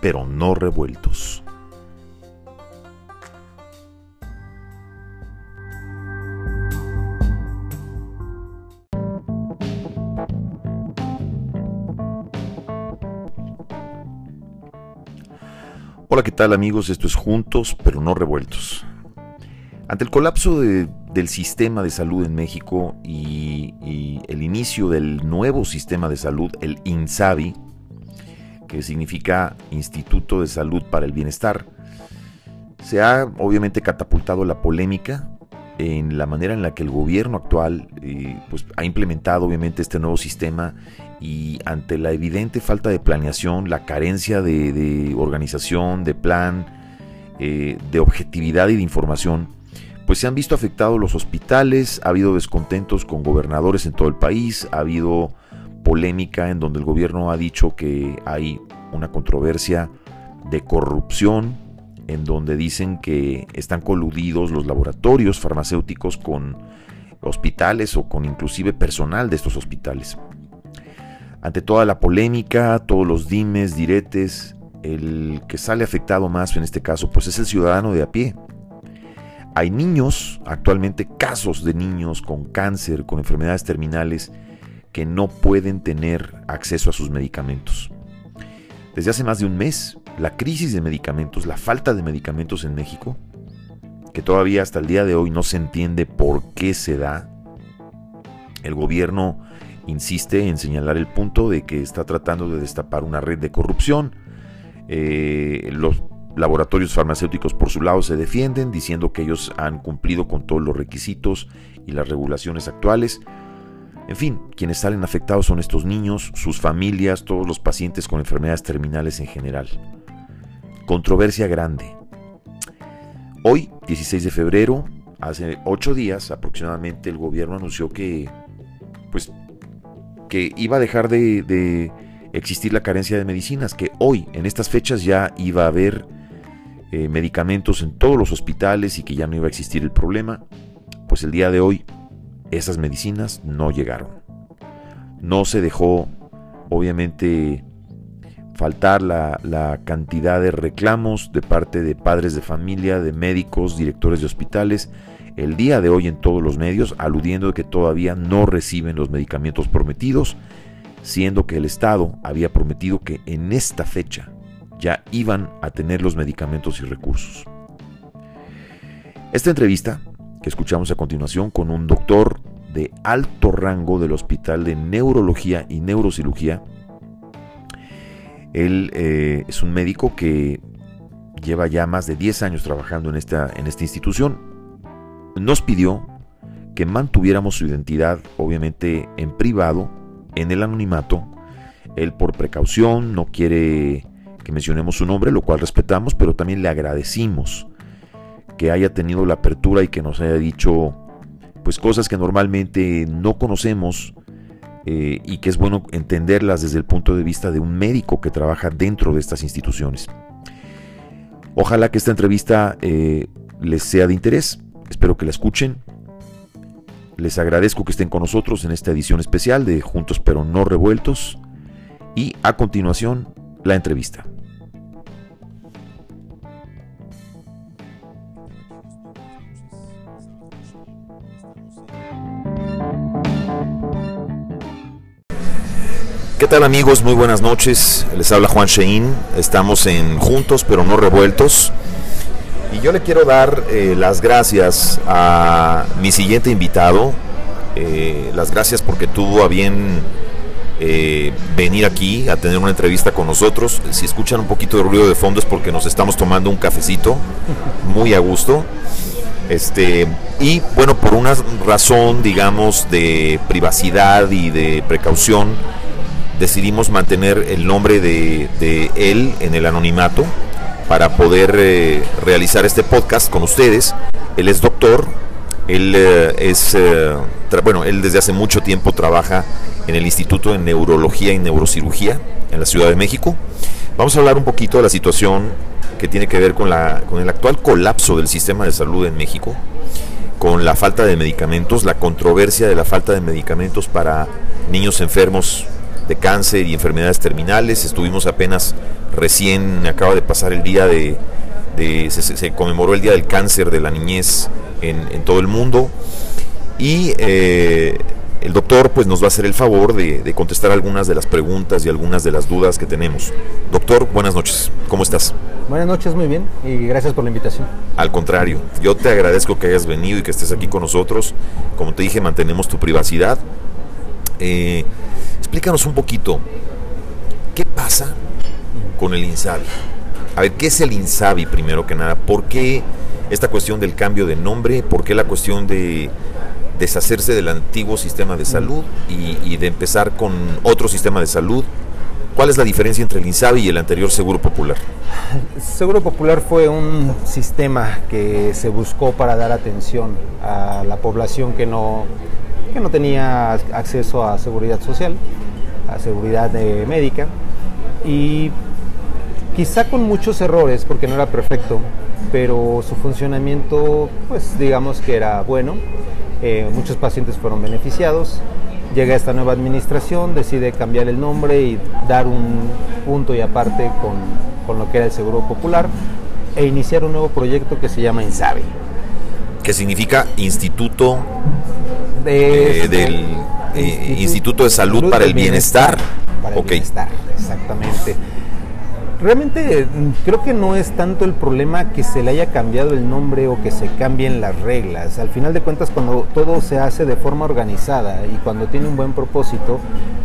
pero no revueltos. Hola, ¿qué tal amigos? Esto es Juntos, pero no revueltos. Ante el colapso del sistema de salud en México y, el inicio del nuevo sistema de salud, el INSABI, que significa Instituto de Salud para el Bienestar, se ha obviamente catapultado la polémica en la manera en la que el gobierno actual eh, pues, ha implementado obviamente este nuevo sistema y ante la evidente falta de planeación, la carencia de, organización, de plan, eh, de objetividad y de información, pues se han visto afectados los hospitales, ha habido descontentos con gobernadores en todo el país, ha habido polémica en donde el gobierno ha dicho que hay una controversia de corrupción, en donde dicen que están coludidos los laboratorios farmacéuticos con hospitales o con inclusive personal de estos hospitales. Ante toda la polémica, todos los dimes, diretes, el que sale afectado más en este caso pues es el ciudadano de a pie. Hay niños, actualmente casos de niños con cáncer, con enfermedades terminales, que no pueden tener acceso a sus medicamentos. Desde hace más de un mes, la crisis de medicamentos, la falta de medicamentos en México, que todavía hasta el día de hoy no se entiende por qué se da, el gobierno insiste en señalar el punto de que está tratando de destapar una red de corrupción. Eh, los laboratorios farmacéuticos por su lado se defienden diciendo que ellos han cumplido con todos los requisitos y las regulaciones actuales. En fin, quienes salen afectados son estos niños, sus familias, todos los pacientes con enfermedades terminales en general. Controversia grande. Hoy, 16 de febrero, hace ocho días aproximadamente, el gobierno anunció que, pues, que iba a dejar de, existir la carencia de medicinas, que hoy, en estas fechas, ya iba a haber eh, medicamentos en todos los hospitales y que ya no iba a existir el problema. Pues el día de hoy esas medicinas no llegaron. No se dejó, obviamente, faltar la, cantidad de reclamos de parte de padres de familia, de médicos, directores de hospitales, el día de hoy en todos los medios, aludiendo que todavía no reciben los medicamentos prometidos, siendo que el Estado había prometido que en esta fecha ya iban a tener los medicamentos y recursos. Esta entrevista que escuchamos a continuación con un doctor de alto rango del Hospital de Neurología y Neurocirugía. Él eh, es un médico que lleva ya más de 10 años trabajando en esta, en esta institución. Nos pidió que mantuviéramos su identidad, obviamente en privado, en el anonimato. Él por precaución no quiere que mencionemos su nombre, lo cual respetamos, pero también le agradecimos que haya tenido la apertura y que nos haya dicho pues cosas que normalmente no conocemos eh, y que es bueno entenderlas desde el punto de vista de un médico que trabaja dentro de estas instituciones. Ojalá que esta entrevista eh, les sea de interés, espero que la escuchen. Les agradezco que estén con nosotros en esta edición especial de Juntos pero no revueltos y a continuación la entrevista. ¿Qué tal amigos? Muy buenas noches. Les habla Juan Shein. Estamos en Juntos pero no revueltos. Y yo le quiero dar eh, las gracias a mi siguiente invitado. Eh, las gracias porque tuvo a bien eh, venir aquí a tener una entrevista con nosotros. Si escuchan un poquito de ruido de fondo es porque nos estamos tomando un cafecito muy a gusto. Este, y bueno, por una razón, digamos, de privacidad y de precaución, decidimos mantener el nombre de, él en el anonimato para poder eh, realizar este podcast con ustedes. Él es doctor, él eh, es, eh, bueno, él desde hace mucho tiempo trabaja en el Instituto de Neurología y Neurocirugía en la Ciudad de México. Vamos a hablar un poquito de la situación que tiene que ver con, la, con el actual colapso del sistema de salud en México, con la falta de medicamentos, la controversia de la falta de medicamentos para niños enfermos de cáncer y enfermedades terminales. Estuvimos apenas recién, acaba de pasar el día de, se, conmemoró el Día del Cáncer de la Niñez en, todo el mundo. Y eh, el doctor pues nos va a hacer el favor de, contestar algunas de las preguntas y algunas de las dudas que tenemos. Doctor, buenas noches, ¿cómo estás? Buenas noches, muy bien, y gracias por la invitación. Al contrario, yo te agradezco que hayas venido y que estés aquí con nosotros. Como te dije, mantenemos tu privacidad. Eh, explícanos un poquito, ¿qué pasa con el INSABI? A ver, ¿qué es el INSABI primero que nada? ¿Por qué esta cuestión del cambio de nombre? ¿Por qué la cuestión de deshacerse del antiguo sistema de salud y, de empezar con otro sistema de salud. ¿Cuál es la diferencia entre el INSABI y el anterior Seguro Popular? Seguro Popular fue un sistema que se buscó para dar atención a la población que no, que no tenía acceso a seguridad social, a seguridad eh, médica y quizá con muchos errores porque no era perfecto, pero su funcionamiento pues digamos que era bueno eh, muchos pacientes fueron beneficiados. Llega esta nueva administración, decide cambiar el nombre y dar un punto y aparte con, con lo que era el Seguro Popular e iniciar un nuevo proyecto que se llama INSABI. Que significa Instituto de, del eh, Instituto, de Salud, para el Bienestar. Para el Bienestar, exactamente. Realmente mm, creo que no es tanto el problema que se le haya cambiado el nombre o que se cambien las reglas. Al final de cuentas, cuando todo se hace de forma organizada y cuando tiene un buen propósito,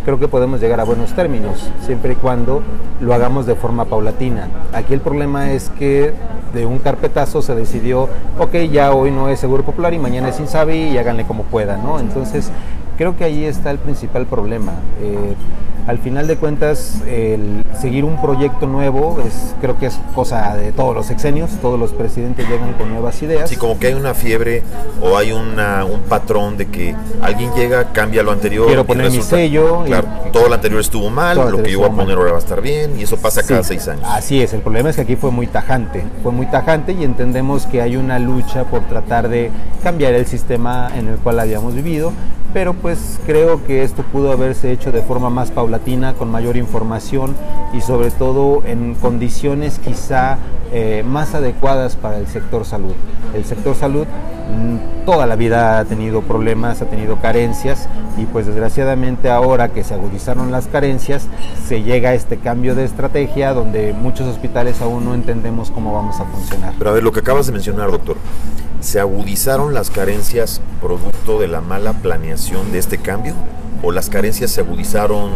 creo que podemos llegar a buenos términos, siempre y cuando lo hagamos de forma paulatina. Aquí el problema es que de un carpetazo se decidió, ok, ya hoy no es Seguro Popular y mañana es Insabi y háganle como puedan, ¿no? Entonces, creo que ahí está el principal problema. Eh, al final de cuentas, el seguir un proyecto nuevo es, creo que es cosa de todos los sexenios, todos los presidentes llegan con nuevas ideas. Sí, como que hay una fiebre o hay una, un patrón de que alguien llega, cambia lo anterior. Quiero poner mi sello. Claro, todo lo anterior estuvo mal, lo que yo voy a poner ahora va a estar bien y eso pasa cada seis años. Así es, el problema es que aquí fue muy tajante, fue muy tajante y entendemos que hay una lucha por tratar de cambiar el sistema en el cual habíamos vivido, pero pues creo que esto pudo haberse hecho de forma más paulatina, con mayor información y sobre todo en condiciones quizá eh, más adecuadas para el sector salud. El sector salud mm, toda la vida ha tenido problemas, ha tenido carencias y pues desgraciadamente ahora que se agudizaron las carencias se llega a este cambio de estrategia donde muchos hospitales aún no entendemos cómo vamos a funcionar. Pero a ver, lo que acabas de mencionar, doctor, ¿se agudizaron las carencias producto de la mala planeación de este cambio? ¿O las carencias se agudizaron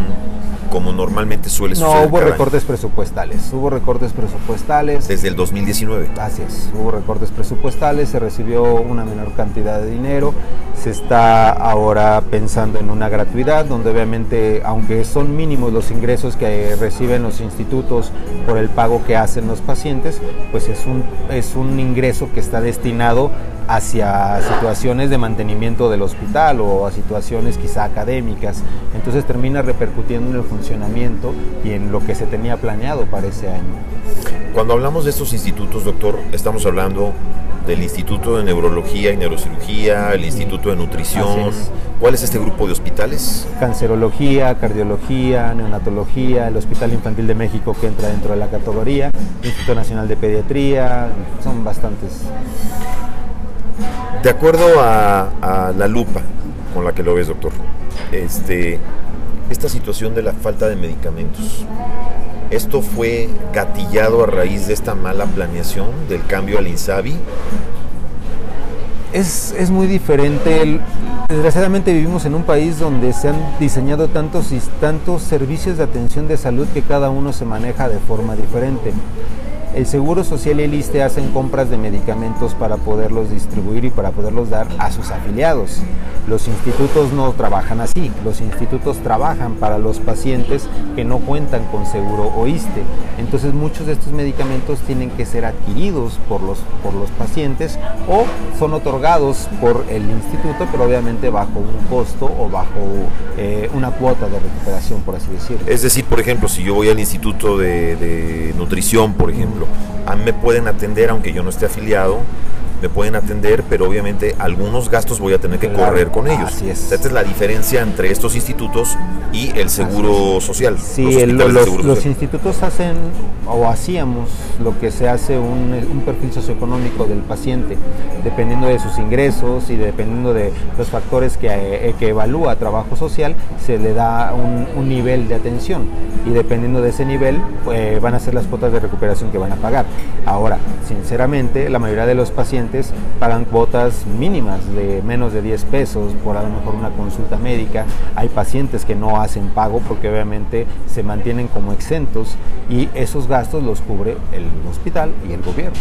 como normalmente suele suceder. No, hubo recortes presupuestales, hubo recortes presupuestales. Desde el 2019. Así es, hubo recortes presupuestales, se recibió una menor cantidad de dinero, se está ahora pensando en una gratuidad, donde obviamente, aunque son mínimos los ingresos que reciben los institutos por el pago que hacen los pacientes, pues es un, es un ingreso que está destinado hacia situaciones de mantenimiento del hospital o a situaciones quizá académicas. Entonces termina repercutiendo en el funcionamiento y en lo que se tenía planeado para ese año. Cuando hablamos de estos institutos, doctor, estamos hablando del Instituto de Neurología y Neurocirugía, el Instituto de Nutrición. ¿Cuál es este grupo de hospitales? Cancerología, cardiología, neonatología, el Hospital Infantil de México que entra dentro de la categoría, Instituto Nacional de Pediatría, son bastantes. De acuerdo a, la lupa con la que lo ves, doctor, este, esta situación de la falta de medicamentos, ¿esto fue gatillado a raíz de esta mala planeación del cambio al INSABI? Es, es, muy diferente. Desgraciadamente vivimos en un país donde se han diseñado tantos, tantos servicios de atención de salud que cada uno se maneja de forma diferente. El Seguro Social y el ISTE hacen compras de medicamentos para poderlos distribuir y para poderlos dar a sus afiliados. Los institutos no trabajan así, los institutos trabajan para los pacientes que no cuentan con seguro o ISTE. Entonces muchos de estos medicamentos tienen que ser adquiridos por los, por los pacientes o son otorgados por el instituto, pero obviamente bajo un costo o bajo eh, una cuota de recuperación, por así decirlo. Es decir, por ejemplo, si yo voy al Instituto de, de Nutrición, por ejemplo, a mí me pueden atender aunque yo no esté afiliado me pueden atender, pero obviamente algunos gastos voy a tener que correr con ellos. Así es. Esta es la diferencia entre estos institutos y el seguro social. Sí, los, institutos hacen o hacíamos lo que se hace un, perfil socioeconómico del paciente, dependiendo de sus ingresos y dependiendo de los factores que, eh, que evalúa trabajo social, se le da un, nivel de atención y dependiendo de ese nivel pues, van a ser las cuotas de recuperación que van a pagar. Ahora, sinceramente, la mayoría de los pacientes pagan cuotas mínimas de menos de 10 pesos por a lo mejor una consulta médica. Hay pacientes que no hacen pago porque obviamente se mantienen como exentos y esos gastos los cubre el hospital y el gobierno.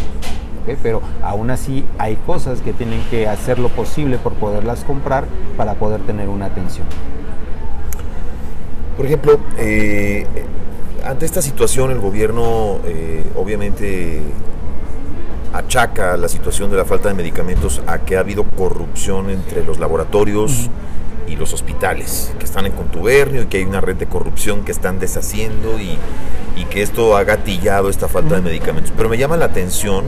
Pero aún así hay cosas que tienen que hacer lo posible por poderlas comprar para poder tener una atención. Por ejemplo, eh, ante esta situación el gobierno eh, obviamente achaca la situación de la falta de medicamentos a que ha habido corrupción entre los laboratorios y los hospitales, que están en contubernio y que hay una red de corrupción que están deshaciendo y, y que esto ha gatillado esta falta de medicamentos. Pero me llama la atención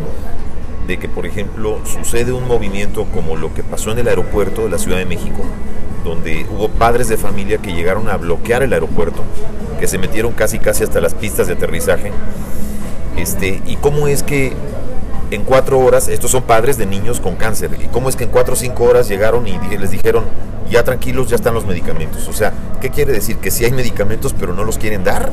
de que, por ejemplo, sucede un movimiento como lo que pasó en el aeropuerto de la Ciudad de México, donde hubo padres de familia que llegaron a bloquear el aeropuerto, que se metieron casi casi hasta las pistas de aterrizaje. Este, y cómo es que en cuatro horas, estos son padres de niños con cáncer, y cómo es que en cuatro o cinco horas llegaron y les dijeron, ya tranquilos, ya están los medicamentos. O sea, ¿qué quiere decir? Que si hay medicamentos pero no los quieren dar.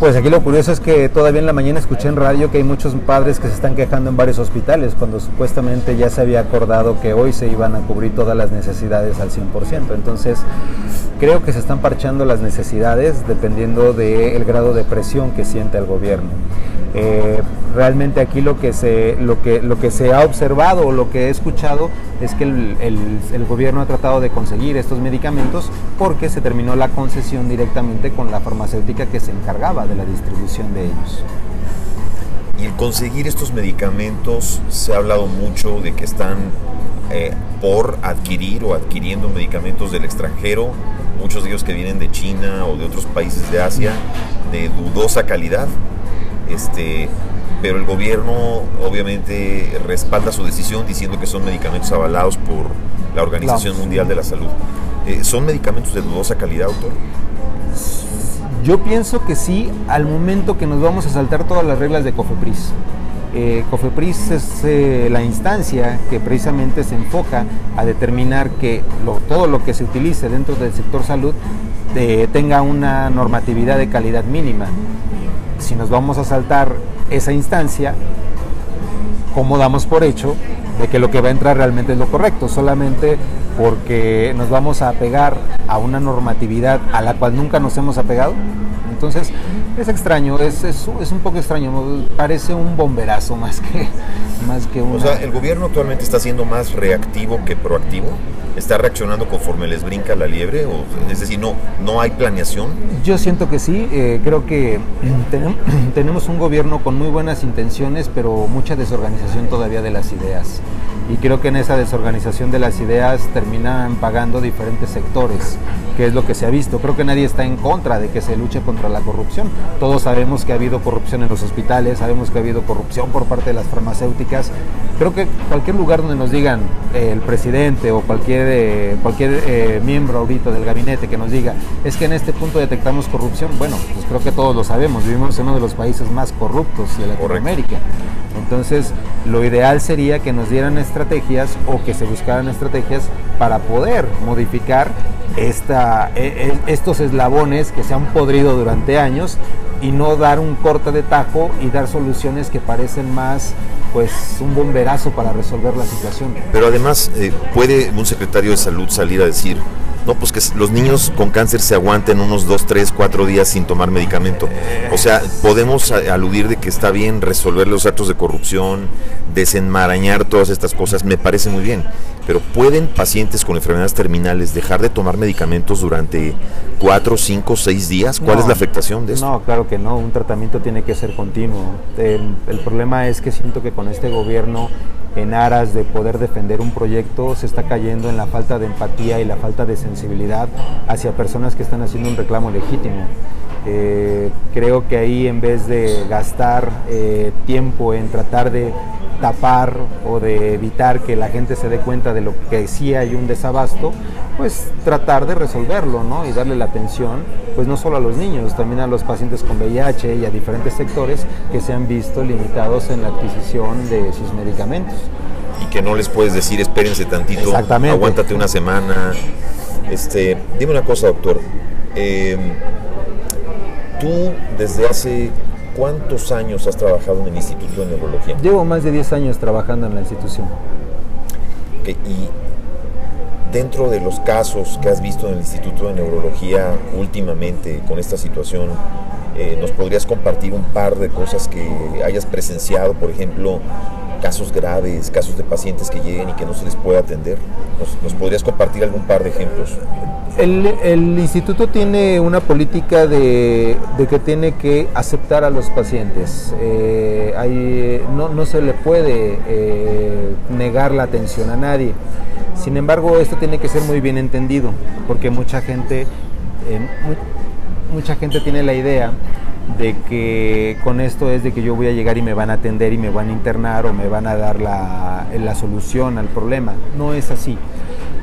Pues aquí lo curioso es que todavía en la mañana escuché en radio que hay muchos padres que se están quejando en varios hospitales cuando supuestamente ya se había acordado que hoy se iban a cubrir todas las necesidades al 100%. Entonces, creo que se están parchando las necesidades dependiendo del grado de presión que siente el gobierno. Eh, realmente aquí lo que, se, lo, que, lo que se ha observado o lo que he escuchado es que el, el, gobierno ha tratado de conseguir estos medicamentos porque se terminó la concesión directamente con la farmacéutica que se encargaba de la distribución de ellos. Y el conseguir estos medicamentos, se ha hablado mucho de que están eh, por adquirir o adquiriendo medicamentos del extranjero, muchos de ellos que vienen de China o de otros países de Asia, de dudosa calidad. Este, pero el gobierno obviamente respalda su decisión diciendo que son medicamentos avalados por la Organización Mundial de la Salud. Eh, ¿Son medicamentos de dudosa calidad, doctor? Yo pienso que sí, al momento que nos vamos a saltar todas las reglas de COFEPRIS. Eh, COFEPRIS es eh, la instancia que precisamente se enfoca a determinar que todo lo que se utilice dentro del sector salud tenga una normatividad de calidad mínima. Si nos vamos a saltar esa instancia, ¿cómo damos por hecho de que lo que va a entrar realmente es lo correcto? Solamente porque nos vamos a apegar a una normatividad a la cual nunca nos hemos apegado. Entonces, es extraño, es, es, un poco extraño, parece un bomberazo más que, más que un... O sea, ¿el gobierno actualmente está siendo más reactivo que proactivo? ¿Está reaccionando conforme les brinca la liebre? O, es decir, no, ¿no hay planeación? Yo siento que sí, eh, creo que tenemos un gobierno con muy buenas intenciones, pero mucha desorganización todavía de las ideas y creo que en esa desorganización de las ideas terminan pagando diferentes sectores, que es lo que se ha visto. Creo que nadie está en contra de que se luche contra la corrupción. Todos sabemos que ha habido corrupción en los hospitales, sabemos que ha habido corrupción por parte de las farmacéuticas. Creo que cualquier lugar donde nos digan eh, el presidente o cualquier, eh, cualquier eh, miembro ahorita del gabinete que nos diga es que en este punto detectamos corrupción, bueno, pues creo que todos lo sabemos, vivimos en uno de los países más corruptos de Latinoamérica. Entonces, lo ideal sería que nos dieran estrategias o que se buscaran estrategias para poder modificar esta, e, e, estos eslabones que se han podrido durante años y no dar un corte de tajo y dar soluciones que parecen más pues un bomberazo para resolver la situación. Pero además, eh, ¿puede un secretario de salud salir a decir, no, pues que los niños con cáncer se aguanten unos 2, 3, 4 días sin tomar medicamento. O sea, podemos aludir de que está bien resolver los actos de corrupción, desenmarañar todas estas cosas, me parece muy bien. Pero ¿pueden pacientes con enfermedades terminales dejar de tomar medicamentos durante 4, 5, 6 días? ¿Cuál es la afectación de eso? No, claro que no, un tratamiento tiene que ser continuo. El, el problema es que siento que con este gobierno en aras de poder defender un proyecto se está cayendo en la falta de empatía y la falta de sensibilidad hacia personas que están haciendo un reclamo legítimo. Eh, creo que ahí en vez de gastar eh, tiempo en tratar de tapar o de evitar que la gente se dé cuenta de lo que sí hay un desabasto, pues tratar de resolverlo ¿no? y darle la atención, pues no solo a los niños, también a los pacientes con VIH y a diferentes sectores que se han visto limitados en la adquisición de sus medicamentos. Y que no les puedes decir, espérense tantito, aguántate una semana. Este, dime una cosa, doctor. Eh, tú desde hace cuántos años has trabajado en el Instituto de Neurología? Llevo más de 10 años trabajando en la institución. Y dentro de los casos que has visto en el Instituto de Neurología últimamente con esta situación, eh, ¿nos podrías compartir un par de cosas que hayas presenciado? Por ejemplo, casos graves, casos de pacientes que lleguen y que no se les puede atender. ¿Nos, podrías compartir algún par de ejemplos? El, instituto tiene una política de, que tiene que aceptar a los pacientes. Eh, no, se le puede eh, negar la atención a nadie. Sin embargo, esto tiene que ser muy bien entendido, porque mucha gente, eh, mucha gente tiene la idea de que con esto es de que yo voy a llegar y me van a atender y me van a internar o me van a dar la, la solución al problema. No es así.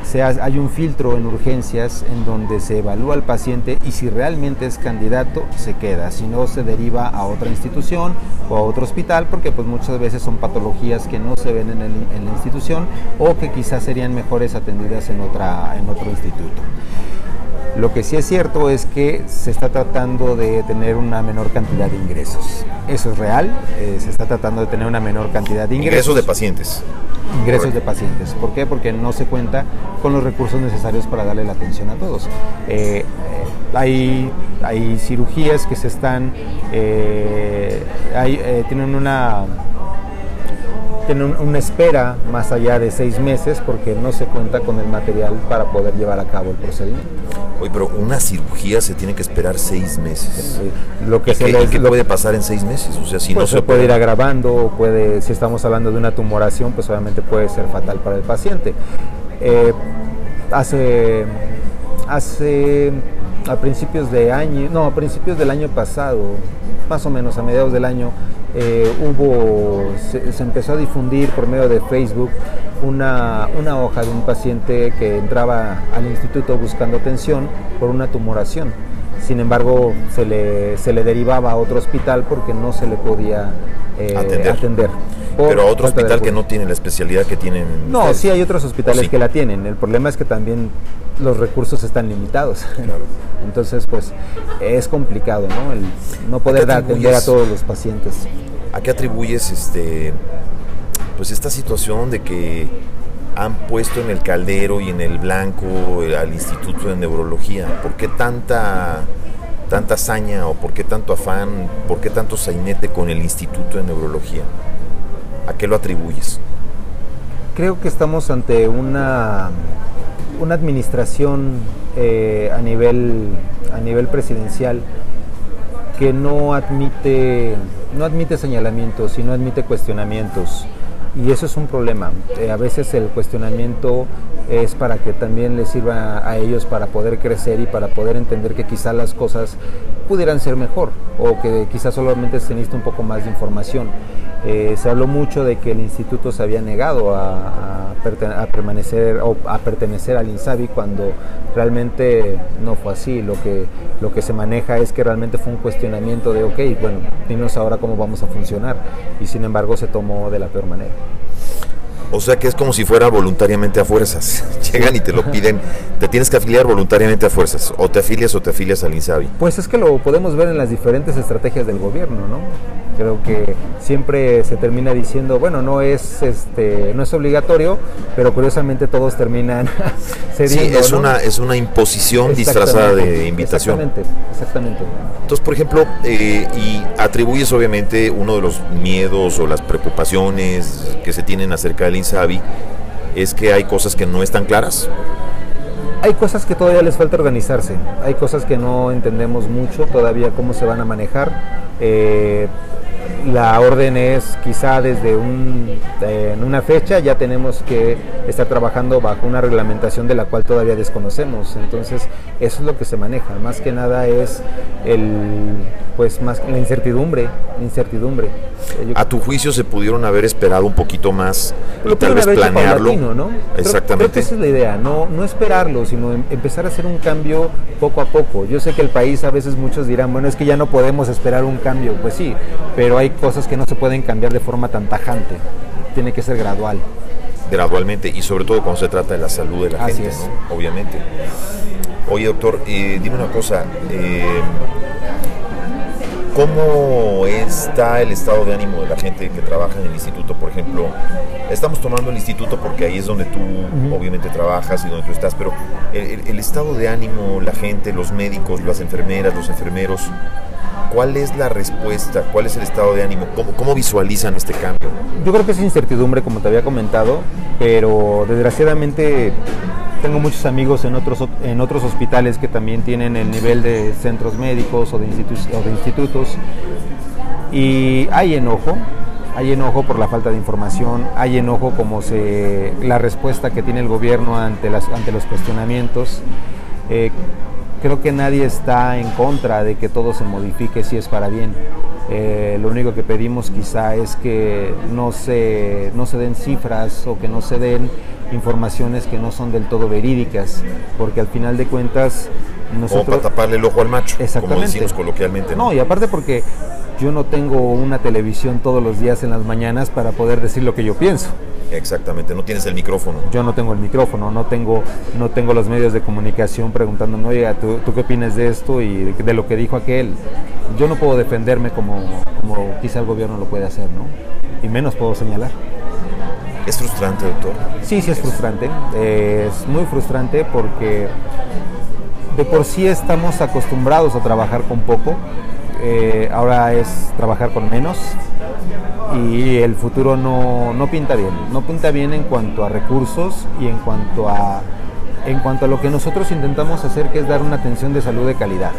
Se hay un filtro en urgencias en donde se evalúa al paciente y si realmente es candidato se queda, si no se deriva a otra institución o a otro hospital porque pues muchas veces son patologías que no se ven en, en la institución o que quizás serían mejores atendidas en, otra, en otro instituto. Lo que sí es cierto es que se está tratando de tener una menor cantidad de ingresos. Eso es real, eh, se está tratando de tener una menor cantidad de ingresos. Ingresos de pacientes. Ingresos de pacientes. ¿Por qué? Porque no se cuenta con los recursos necesarios para darle la atención a todos. Eh, hay, hay cirugías que se están, eh, tienen una tienen una espera más allá de seis meses porque no se cuenta con el material para poder llevar a cabo el procedimiento. Oye, pero una cirugía se tiene que esperar seis meses. Lo que se qué, ¿qué puede pasar en seis meses? O sea, si pues no se, puede ir agravando, puede, si estamos hablando de una tumoración, pues obviamente puede ser fatal para el paciente. Eh, hace, hace a principios de año, no, a principios del año pasado, más o menos a mediados del año, eh, hubo, se, empezó a difundir por medio de Facebook una, una, hoja de un paciente que entraba al instituto buscando atención por una tumoración. Sin embargo, se le, se le derivaba a otro hospital porque no se le podía eh, atender. Pero a otro hospital que no tiene la especialidad que tienen. No, sí hay otros hospitales que la tienen. El problema es que también los recursos están limitados. Entonces, pues es complicado, ¿no? El no poder atender a todos los pacientes. ¿A qué atribuyes este pues esta situación de que han puesto en el caldero y en el blanco al Instituto de Neurología? ¿Por qué tanta tanta hazaña o por qué tanto afán, por qué tanto sainete con el Instituto de Neurología? ¿A qué lo atribuyes? Creo que estamos ante una una administración eh, a, nivel, a nivel presidencial que no admite, no admite señalamientos y no admite cuestionamientos. Y eso es un problema. Eh, a veces el cuestionamiento es para que también les sirva a ellos para poder crecer y para poder entender que quizás las cosas pudieran ser mejor o que quizás solamente se necesita un poco más de información. Eh, se habló mucho de que el instituto se había negado a, a, permanecer o a pertenecer al INSABI cuando realmente no fue así. Lo que, lo que se maneja es que realmente fue un cuestionamiento de, ok, bueno, dinos ahora cómo vamos a funcionar. Y sin embargo se tomó de la peor manera. O sea que es como si fuera voluntariamente a fuerzas. Llegan y te lo piden, te tienes que afiliar voluntariamente a fuerzas. O te afilias o te afilias al INSABI. Pues es que lo podemos ver en las diferentes estrategias del gobierno, ¿no? Creo que siempre se termina diciendo, bueno, no es este, no es obligatorio, pero curiosamente todos terminan cediendo. Sí, es una es una imposición disfrazada de invitación. Exactamente, exactamente. Entonces, por ejemplo, eh, y atribuyes obviamente uno de los miedos o las preocupaciones que se tienen acerca del INSABI es que hay cosas que no están claras. Hay cosas que todavía les falta organizarse, hay cosas que no entendemos mucho todavía cómo se van a manejar. Eh, la orden es quizá desde un, eh, en una fecha ya tenemos que estar trabajando bajo una reglamentación de la cual todavía desconocemos. Entonces, eso es lo que se maneja. Más que nada es el, pues más la incertidumbre, incertidumbre. a tu juicio se pudieron haber esperado un poquito más y tal vez planearlo. ¿no? Exactamente. Creo, que esa es la idea, no, no esperarlo, sino em, empezar a hacer un cambio poco a poco. Yo sé que el país a veces muchos dirán, bueno, es que ya no podemos esperar un cambio. Pues sí, pero hay cosas que no se pueden cambiar de forma tan tajante. Tiene que ser gradual. Gradualmente y sobre todo cuando se trata de la salud de la gente, ¿no? Obviamente. Oye, doctor, eh, dime una cosa. Eh, ¿Cómo está el estado de ánimo de la gente que trabaja en el instituto? Por ejemplo, estamos tomando el instituto porque ahí es donde tú obviamente trabajas y donde tú estás, pero el, estado de ánimo, la gente, los médicos, las enfermeras, los enfermeros, ¿cuál es la respuesta? ¿Cuál es el estado de ánimo? ¿Cómo, visualizan este cambio? Yo creo que es incertidumbre, como te había comentado, pero desgraciadamente tengo muchos amigos en otros, en otros hospitales que también tienen el nivel de centros médicos o de, institutos y hay enojo, hay enojo por la falta de información, hay enojo como se, la respuesta que tiene el gobierno ante, ante los cuestionamientos. Eh, creo que nadie está en contra de que todo se modifique si es para bien. Eh, lo único que pedimos quizá es que no se, no se den cifras o que no se den informaciones que no son del todo verídicas, porque al final de cuentas nosotros... Como para taparle el ojo al macho, como decimos coloquialmente. ¿no? y aparte porque yo no tengo una televisión todos los días en las mañanas para poder decir lo que yo pienso. Exactamente, no tienes el micrófono. Yo no tengo el micrófono, no tengo, no tengo los medios de comunicación preguntándome, oye, ¿tú, ¿tú qué opinas de esto y de, lo que dijo aquel? Yo no puedo defenderme como, como quizá el gobierno lo puede hacer, ¿no? Y menos puedo señalar. ¿Es frustrante, doctor? Sí, sí es frustrante. es muy frustrante porque de por sí estamos acostumbrados a trabajar con poco. Eh, ahora es trabajar con menos y el futuro no, no, pinta bien. No pinta bien en cuanto a recursos y en cuanto a, en cuanto a lo que nosotros intentamos hacer, que es dar una atención de salud de calidad.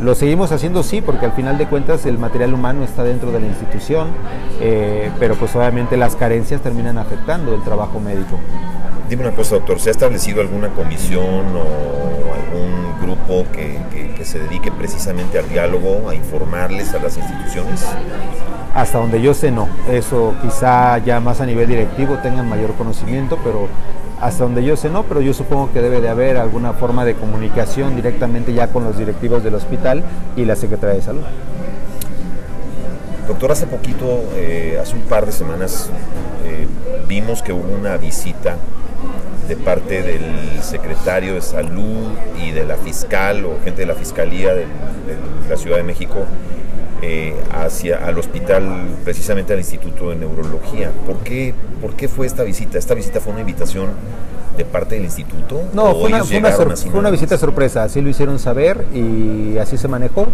Lo seguimos haciendo sí, porque al final de cuentas el material humano está dentro de la institución, eh, pero pues obviamente las carencias terminan afectando el trabajo médico. Dime una cosa, doctor, ¿se ha establecido alguna comisión o algún grupo que, que se dedique precisamente al diálogo, a informarles a las instituciones? Hasta donde yo sé, no. Eso quizá ya más a nivel directivo tengan mayor conocimiento, pero hasta donde yo sé no, pero yo supongo que debe de haber alguna forma de comunicación directamente ya con los directivos del hospital y la Secretaría de Salud. Doctor, hace poquito, eh, hace un par de semanas, eh, vimos que hubo una visita de parte del secretario de salud y de la fiscal o gente de la fiscalía de la Ciudad de México eh, hacia al hospital, precisamente al Instituto de Neurología. ¿Por qué, ¿Por qué fue esta visita? ¿Esta visita fue una invitación de parte del instituto? No, fue una, fue una, visita sorpresa, así lo hicieron saber y así se manejó.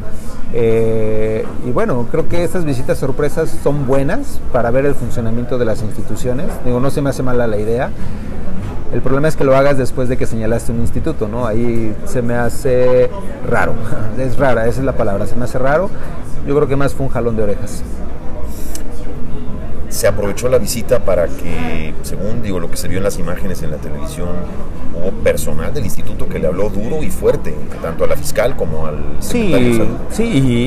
Eh, y bueno, creo que estas visitas sorpresas son buenas para ver el funcionamiento de las instituciones. Digo, no se me hace mala la idea. El problema es que lo hagas después de que señalaste un instituto, ¿no? Ahí se me hace raro, es rara, esa es la palabra, se me hace raro yo creo que más fue un jalón de orejas. Se aprovechó la visita para que, según digo, lo que se vio en las imágenes en la televisión, hubo personal del instituto que le habló duro y fuerte, tanto a la fiscal como al sí, Sí,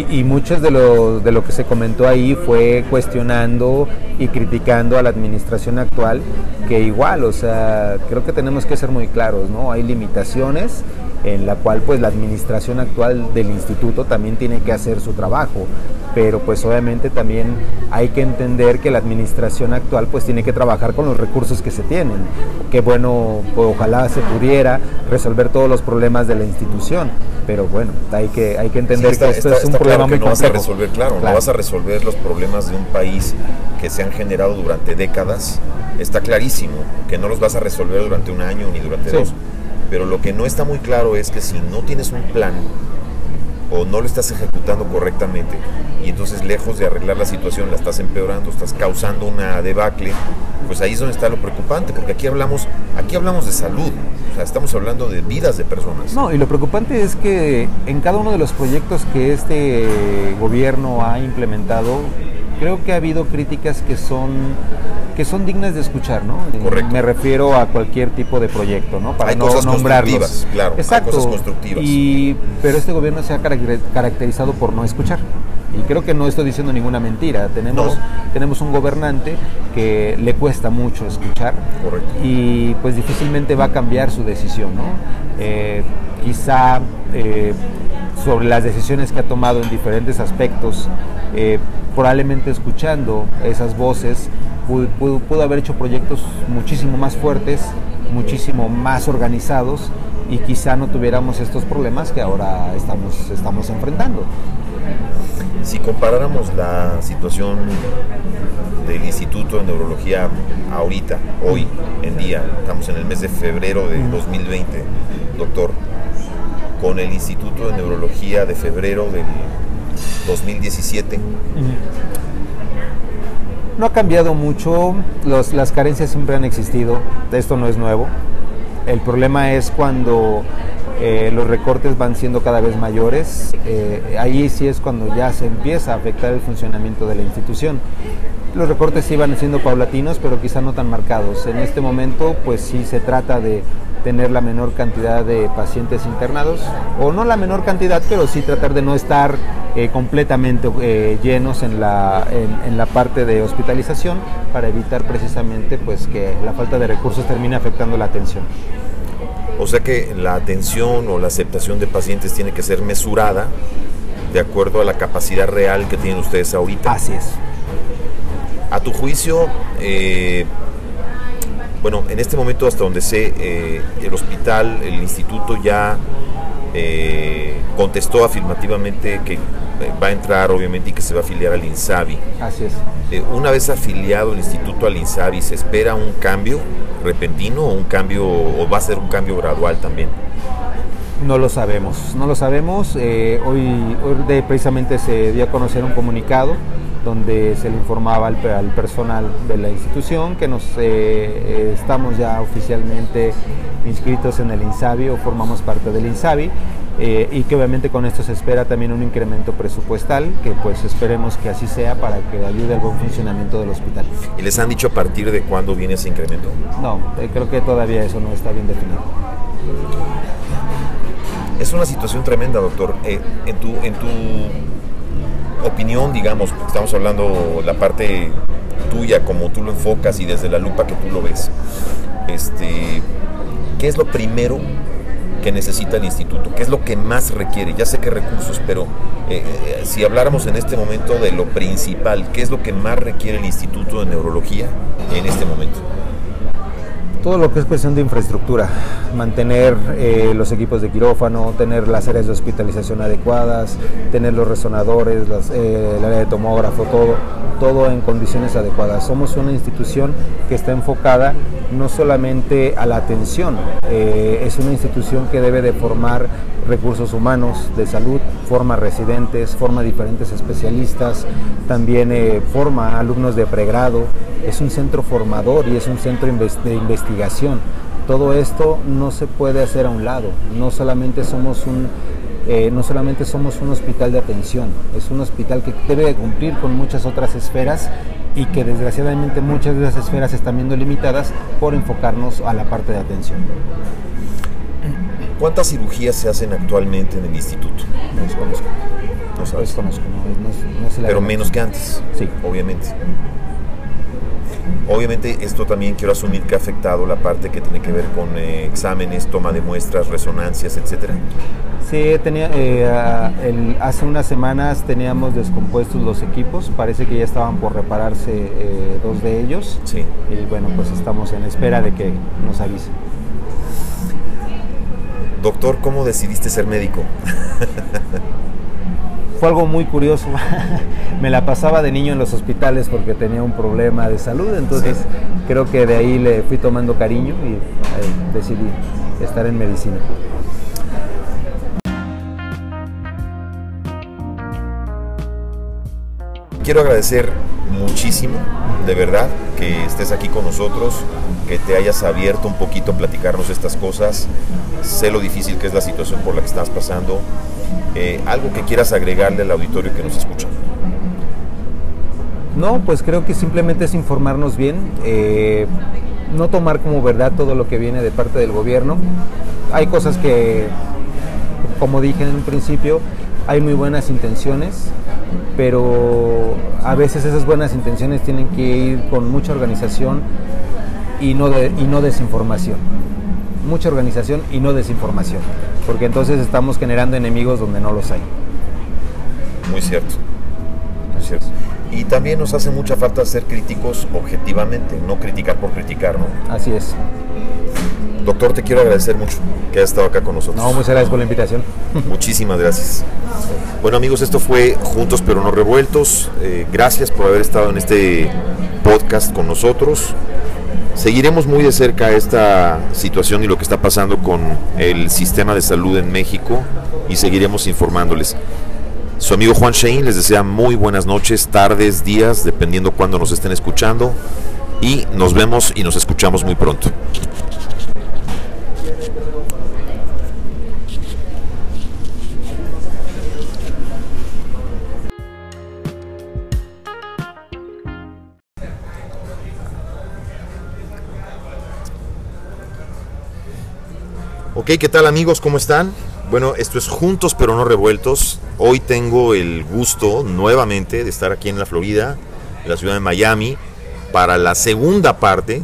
y, y muchos de lo, de lo que se comentó ahí fue cuestionando y criticando a la administración actual, que igual, o sea, creo que tenemos que ser muy claros, ¿no? Hay limitaciones en la cual pues la administración actual del instituto también tiene que hacer su trabajo, pero pues obviamente también hay que entender que la administración actual pues tiene que trabajar con los recursos que se tienen, que bueno, pues, ojalá se pudiera resolver todos los problemas de la institución, pero bueno, hay que, hay que entender que esto es un problema muy no Vas a resolver, claro, no vas a resolver los problemas de un país que se han generado durante décadas, está clarísimo que no los vas a resolver durante un año ni durante dos pero lo que no está muy claro es que si no tienes un plan o no lo estás ejecutando correctamente y entonces lejos de arreglar la situación la estás empeorando, estás causando una debacle, pues ahí es donde está lo preocupante, porque aquí hablamos, aquí hablamos de salud, o sea, estamos hablando de vidas de personas. No, y lo preocupante es que en cada uno de los proyectos que este gobierno ha implementado, creo que ha habido críticas que son que son dignas de escuchar, ¿no? Correcto. Me refiero a cualquier tipo de proyecto, ¿no? Para hay no cosas constructivas, claro. Exacto. Hay cosas constructivas. Y, pero este gobierno se ha caracterizado por no escuchar. Y creo que no estoy diciendo ninguna mentira. Tenemos, tenemos un gobernante que le cuesta mucho escuchar Correcto. y pues difícilmente va a cambiar su decisión. ¿no? Eh, quizá eh, sobre las decisiones que ha tomado en diferentes aspectos, eh, probablemente escuchando esas voces, pudo, pudo, haber hecho proyectos muchísimo más fuertes, muchísimo más organizados y quizá no tuviéramos estos problemas que ahora estamos, estamos enfrentando. Si comparáramos la situación del Instituto de Neurología ahorita, hoy en día, estamos en el mes de febrero de 2020, doctor, con el Instituto de Neurología de febrero del 2017. No ha cambiado mucho, las carencias siempre han existido, esto no es nuevo. El problema es cuando eh, los recortes van siendo cada vez mayores, eh, ahí sí es cuando ya se empieza a afectar el funcionamiento de la institución. Los recortes iban siendo paulatinos, pero quizá no tan marcados. En este momento, pues sí se trata de tener la menor cantidad de pacientes internados, o no la menor cantidad, pero sí tratar de no estar eh, completamente llenos en la, en, la parte de hospitalización para evitar precisamente pues, que la falta de recursos termine afectando la atención. O sea que la atención o la aceptación de pacientes tiene que ser mesurada de acuerdo a la capacidad real que tienen ustedes ahorita. Así es. A tu juicio, eh, bueno, en este momento hasta donde sé, eh, el hospital, el instituto ya eh, contestó afirmativamente que va a entrar obviamente y que se va a afiliar al INSABI. Así es. una vez afiliado el instituto al INSABI, ¿se espera un cambio repentino o un cambio o va a ser un cambio gradual también? No lo sabemos, no lo sabemos. hoy, hoy precisamente se dio a conocer un comunicado donde se le informaba al, personal de la institución que nos eh, eh, estamos ya oficialmente inscritos en el INSABI o formamos parte del INSABI eh, y que obviamente con esto se espera también un incremento presupuestal que pues esperemos que así sea para que ayude al buen funcionamiento del hospital. ¿Y les han dicho a partir de cuándo viene ese incremento? No, creo que todavía eso no está bien definido. Es una situación tremenda, doctor. en, tu, en tu opinión, digamos, estamos hablando la parte tuya, como tú lo enfocas y desde la lupa que tú lo ves, este, ¿qué es lo primero que necesita el instituto? ¿Qué es lo que más requiere? Ya sé que recursos, pero eh, eh, si habláramos en este momento de lo principal, ¿qué es lo que más requiere el Instituto de Neurología en este momento? Todo lo que es cuestión de infraestructura, mantener eh, los equipos de quirófano, tener las áreas de hospitalización adecuadas, tener los resonadores, eh, el área de tomógrafo, todo, todo en condiciones adecuadas. Somos una institución que está enfocada no solamente a la atención, eh, es una institución que debe de formar recursos humanos de salud, forma residentes, forma diferentes especialistas, también forma alumnos de pregrado, es un centro formador y es un centro de investigación. Todo esto no se puede hacer a un lado, no solamente somos un, eh, no solamente somos un hospital de atención, es un hospital que debe cumplir con muchas otras esferas y que desgraciadamente muchas de esas esferas están viendo limitadas por enfocarnos a la parte de atención. ¿Cuántas cirugías se hacen actualmente en el instituto? No desconozco. No sabes. Pero menos que antes. Sí. Obviamente. Obviamente esto también quiero asumir que ha afectado la parte que tiene que ver con eh, exámenes, toma de muestras, resonancias, etcétera. Sí, tenía, eh, hace unas semanas teníamos descompuestos los equipos, parece que ya estaban por repararse eh, dos de ellos. Sí. Y bueno, pues estamos en espera de que nos avisen. Doctor, ¿cómo decidiste ser médico? fue algo muy curioso. me la pasaba de niño en los hospitales porque tenía un problema de salud, entonces creo que de ahí le fui tomando cariño y eh, decidí estar en medicina. Quiero agradecer muchísimo, de verdad, que estés aquí con nosotros, que te hayas abierto un poquito a platicarnos estas cosas. Sé lo difícil que es la situación por la que estás pasando eh, algo que quieras agregarle al auditorio que nos escucha. No, pues creo que simplemente es informarnos bien, eh, no tomar como verdad todo lo que viene de parte del gobierno. Hay cosas que, como dije en un principio, hay muy buenas intenciones, pero a veces esas buenas intenciones tienen que ir con mucha organización y no, y no desinformación. Mucha organización y no desinformación, porque entonces estamos generando enemigos donde no los hay. Muy cierto. Muy cierto. Y también nos hace mucha falta ser críticos objetivamente, no criticar por criticar, ¿no? Así es. Doctor, te quiero agradecer mucho que hayas estado acá con nosotros. No, muchas gracias por la invitación. Muchísimas gracias. Bueno amigos, esto fue Juntos pero no revueltos. Eh, gracias por haber estado en este podcast con nosotros. Seguiremos muy de cerca esta situación y lo que está pasando con el sistema de salud en México y seguiremos informándoles. Su amigo Juan Shane les desea muy buenas noches, tardes, días, dependiendo cuándo nos estén escuchando. Y nos vemos y nos escuchamos muy pronto. ¿Qué tal amigos? ¿Cómo están? Bueno, esto es Juntos pero no revueltos. Hoy tengo el gusto nuevamente de estar aquí en la Florida, en la ciudad de Miami, para la segunda parte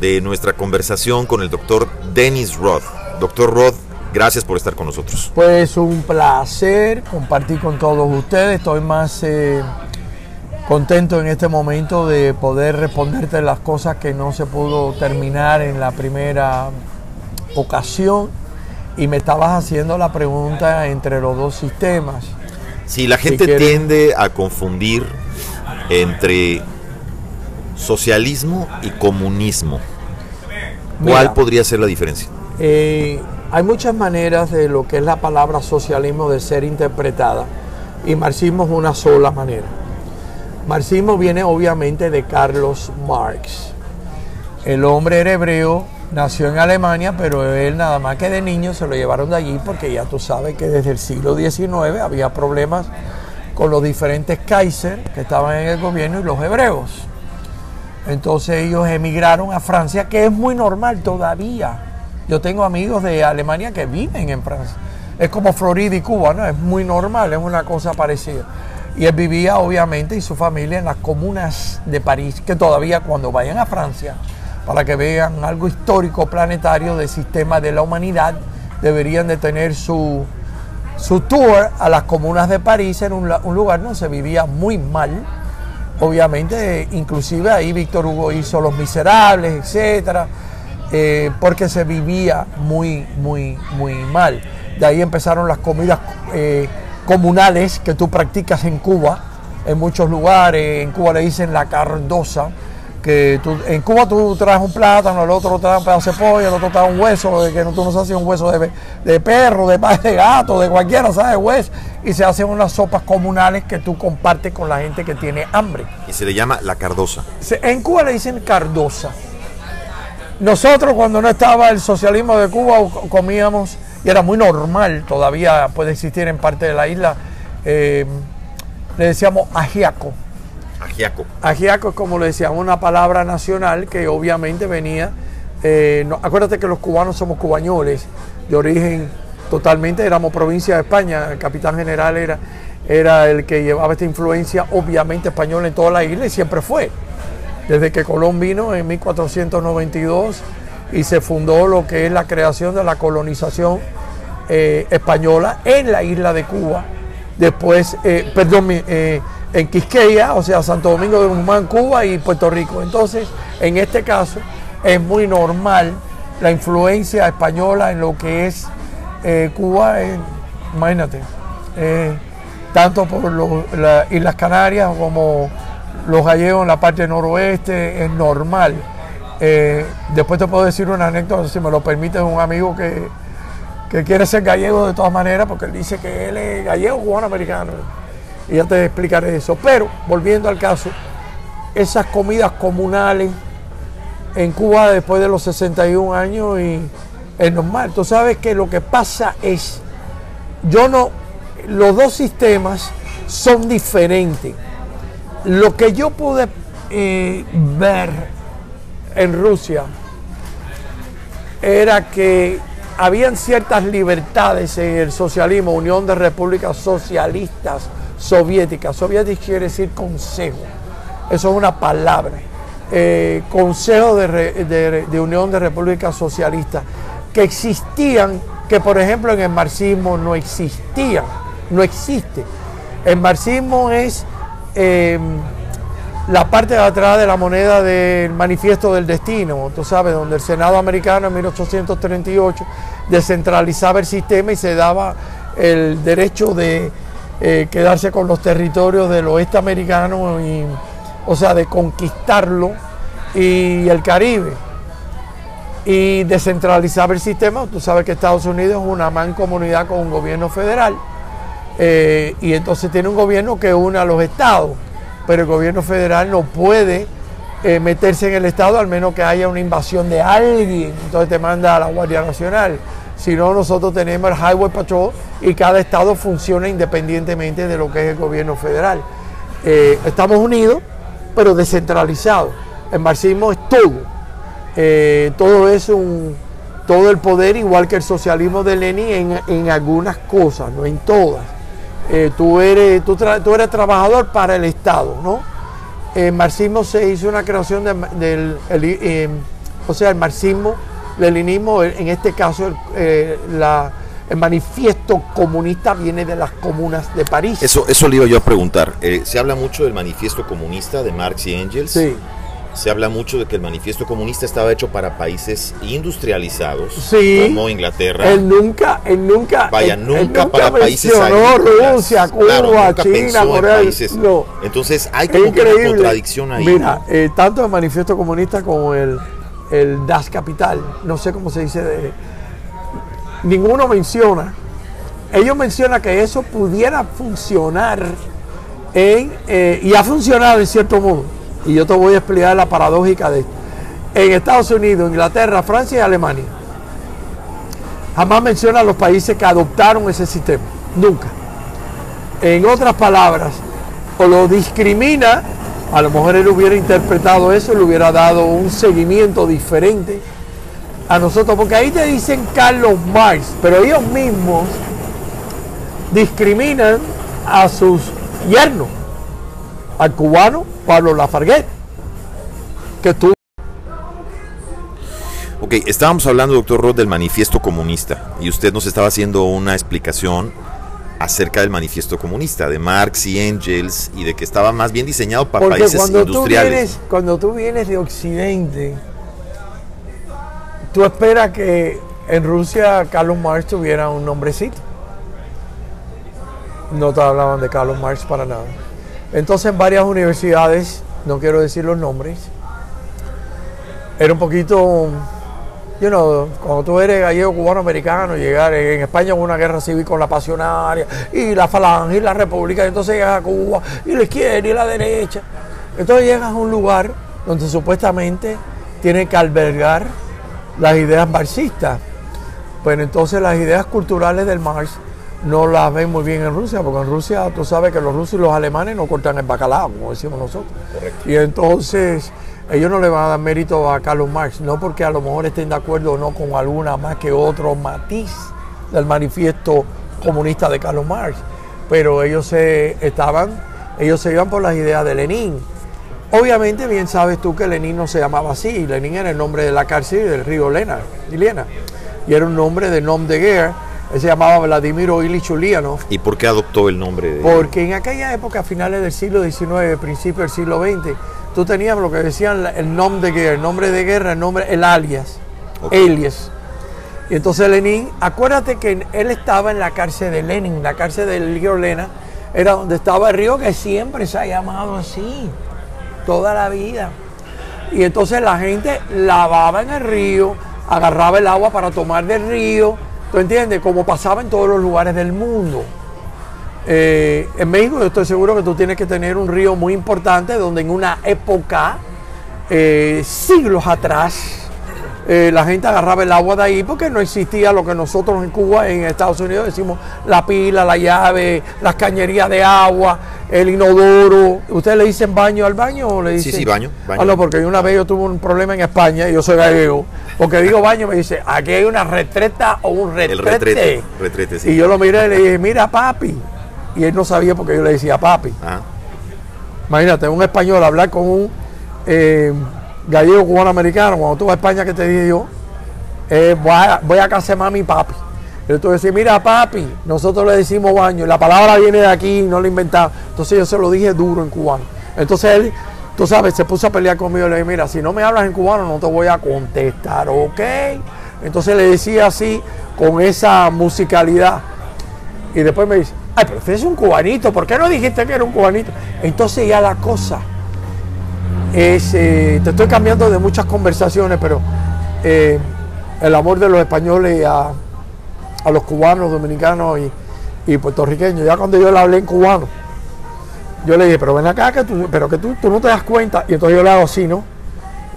de nuestra conversación con el doctor Dennis Roth. Doctor Roth, gracias por estar con nosotros. Pues un placer compartir con todos ustedes. Estoy más eh, contento en este momento de poder responderte las cosas que no se pudo terminar en la primera ocasión y me estabas haciendo la pregunta entre los dos sistemas. Sí, la gente tiende a confundir entre socialismo y comunismo. ¿Cuál podría ser la diferencia? Eh, hay muchas maneras de lo que es la palabra socialismo de ser interpretada y marxismo es una sola manera. Marxismo viene obviamente de Carlos Marx. El hombre era hebreo, nació en Alemania, pero él nada más que de niño se lo llevaron de allí porque ya tú sabes que desde el siglo XIX había problemas con los diferentes Kaiser que estaban en el gobierno y los hebreos. Entonces ellos emigraron a Francia, que es muy normal todavía. Yo tengo amigos de Alemania que viven en Francia. Es como Florida y Cuba, ¿no? Es muy normal, es una cosa parecida. Y él vivía obviamente y su familia en las comunas de París, que todavía cuando vayan a Francia, para que vean algo histórico planetario del sistema de la humanidad, deberían de tener su, su tour a las comunas de París, en un, lugar donde se vivía muy mal. Obviamente, inclusive ahí Víctor Hugo hizo Los Miserables, etcétera, eh, porque se vivía muy, muy, muy mal. De ahí empezaron las comidas eh, comunales que tú practicas en Cuba, en muchos lugares. En Cuba le dicen la cardosa, que en Cuba tú traes un plátano, el otro trae un pedazo de pollo, el otro trae un hueso, que tú no sabes un hueso de, de perro, de, de gato, de cualquiera, ¿sabes? Hueso. Y se hacen unas sopas comunales que tú compartes con la gente que tiene hambre. Y se le llama la cardosa. En Cuba le dicen cardosa. Nosotros cuando no estaba el socialismo de Cuba comíamos, y era muy normal, todavía puede existir en parte de la isla, eh, le decíamos ajiaco Ajiaco. Ajiaco es como le decíamos una palabra nacional que obviamente venía. Eh, acuérdate que los cubanos somos cubañoles de origen totalmente, éramos provincia de España, el capitán general era, era el que llevaba esta influencia obviamente española en toda la isla y siempre fue. Desde que Colón vino en 1492 y se fundó lo que es la creación de la colonización eh, española en la isla de Cuba. Después, eh, perdón, en Quisqueya, o sea, Santo Domingo de Guzmán, Cuba y Puerto Rico. Entonces, en este caso, es muy normal la influencia española en lo que es eh, Cuba, imagínate, eh, tanto por las Islas Canarias como los gallegos en la parte noroeste, es normal. Eh, después te puedo decir una anécdota, si me lo permite, un amigo que, que quiere ser gallego de todas maneras, porque él dice que él es gallego cubano americano y ya te explicaré eso. Pero volviendo al caso, esas comidas comunales en Cuba después de los 61 años y es normal. Tú sabes que lo que pasa es, yo no, los dos sistemas son diferentes. lo que yo pude eh, ver en Rusia era que habían ciertas libertades en el socialismo, Unión de Repúblicas Socialistas Soviéticas. Soviéticas quiere decir consejo. Eso es una palabra. Eh, consejo de, de Unión de Repúblicas Socialistas que existían, que por ejemplo en el marxismo no existían, no existe. El marxismo es eh, la parte de atrás de la moneda del manifiesto del destino, tú sabes, donde el Senado americano en 1838 descentralizaba el sistema y se daba el derecho de eh, quedarse con los territorios del oeste americano, y, o sea, de conquistarlo y el Caribe y descentralizaba el sistema. Tú sabes que Estados Unidos es una mancomunidad con un gobierno federal eh, y entonces tiene un gobierno que une a los estados, pero el gobierno federal no puede eh, meterse en el estado al menos que haya una invasión de alguien, entonces te manda a la Guardia Nacional. Si no, nosotros tenemos el Highway Patrol y cada estado funciona independientemente de lo que es el gobierno federal. Eh, estamos unidos, pero descentralizados. El marxismo es todo eh, todo es un, todo el poder, igual que el socialismo de Lenin, en, algunas cosas, no en todas. Eh, tú, eres, tú, eres trabajador para el Estado, ¿no? El marxismo se hizo una creación del, o sea, el marxismo, leninismo, en este caso la, el manifiesto comunista viene de las comunas de París. Eso, eso le iba yo a preguntar. se habla mucho del manifiesto comunista de Marx y Engels. Sí se habla mucho de que el manifiesto comunista estaba hecho para países industrializados, como Inglaterra. Él nunca, él nunca, vaya, nunca, para países Rusia, Cuba, China, Corea. No. Entonces hay como que una contradicción ahí. Mira, eh, tanto el manifiesto comunista como el, el Das Capital, no sé cómo se dice, de, ninguno menciona. Ellos mencionan que eso pudiera funcionar en, eh, y ha funcionado en cierto modo y yo te voy a explicar la paradójica de esto. En Estados Unidos, Inglaterra, Francia y Alemania, jamás menciona los países que adoptaron ese sistema. Nunca. En otras palabras, o lo discrimina, a lo mejor él hubiera interpretado eso, le hubiera dado un seguimiento diferente a nosotros, porque ahí te dicen Carlos Marx, pero ellos mismos discriminan a sus yernos al cubano Pablo Lafarguet, que. Ok, estábamos hablando, doctor Roth, del manifiesto comunista y usted nos estaba haciendo una explicación acerca del manifiesto comunista, de Marx y Engels y de que estaba más bien diseñado para países cuando industriales. Tú vienes, cuando tú vienes de Occidente, tú esperas que en Rusia Carlos Marx tuviera un nombrecito. No te hablaban de Carlos Marx para nada. Entonces en varias universidades, no quiero decir los nombres, era un poquito, you know, cuando tú eres gallego, cubano, americano, llegar en España hubo una guerra civil con la pasionaria y la falange y la república, entonces llegas a Cuba y la izquierda y la derecha. Entonces llegas a un lugar donde supuestamente tiene que albergar las ideas marxistas. Pues entonces las ideas culturales del Marx no las ven muy bien en Rusia, porque en Rusia tú sabes que los rusos y los alemanes no cortan el bacalao, como decimos nosotros. Y entonces ellos no le van a dar mérito a Carlos Marx, no porque a lo mejor estén de acuerdo o no con alguna más que otro matiz del manifiesto comunista de Carlos Marx, pero ellos se estaban, ellos se iban por las ideas de Lenin. Obviamente bien sabes tú que Lenin no se llamaba así, Lenin era el nombre de la cárcel del río Lena, y Lena, y era un nombre de nom de guerra él se llamaba Vladimir Ilich Ulyanov. ¿Y por qué adoptó el nombre? De... Porque en aquella época, a finales del siglo XIX, principio del siglo XX, tú tenías lo que decían el nombre de guerra, el nombre de guerra, el nombre, el alias, alias. Y entonces Lenin, acuérdate que él estaba en la cárcel de Lenin, la cárcel del río Lena, era donde estaba el río que siempre se ha llamado así, toda la vida. Y entonces la gente lavaba en el río, agarraba el agua para tomar del río, ¿Tú entiendes? Como pasaba en todos los lugares del mundo. Eh, en México yo estoy seguro que tú tienes que tener un río muy importante donde en una época, eh, siglos atrás, eh, la gente agarraba el agua de ahí porque no existía lo que nosotros en Cuba, en Estados Unidos decimos la pila, la llave, las cañerías de agua. el inodoro. ¿Ustedes le dicen baño al baño o le dicen? Sí, sí, baño. baño. Ah, no, porque una vez yo tuve un problema en España y yo soy gallego. Porque digo baño, me dice, aquí hay una retreta o un retrete. El retrete. Retrete, sí. Y yo lo miré y le dije, mira papi. Y él no sabía porque yo le decía papi. Ajá. Imagínate, un español hablar con un eh, gallego cubano americano, cuando tú vas a España, que te dije yo, eh, voy, a, voy a casa de mami y papi. Y tú decís, mira papi, nosotros le decimos baño, la palabra viene de aquí, no la inventamos. Entonces yo se lo dije duro en cubano. Entonces él, tú sabes, se puso a pelear conmigo y le dije, mira, si no me hablas en cubano no te voy a contestar, ¿ok? Entonces le decía así, con esa musicalidad. Y después me dice, ay, pero usted es un cubanito, ¿por qué no dijiste que era un cubanito? Entonces ya la cosa es, eh, te estoy cambiando de muchas conversaciones, pero eh, el amor de los españoles a, a los cubanos, dominicanos y, y puertorriqueños, ya cuando yo le hablé en cubano, yo le dije, pero ven acá, que tú, pero que tú, tú no te das cuenta, y entonces yo le hago así, ¿no?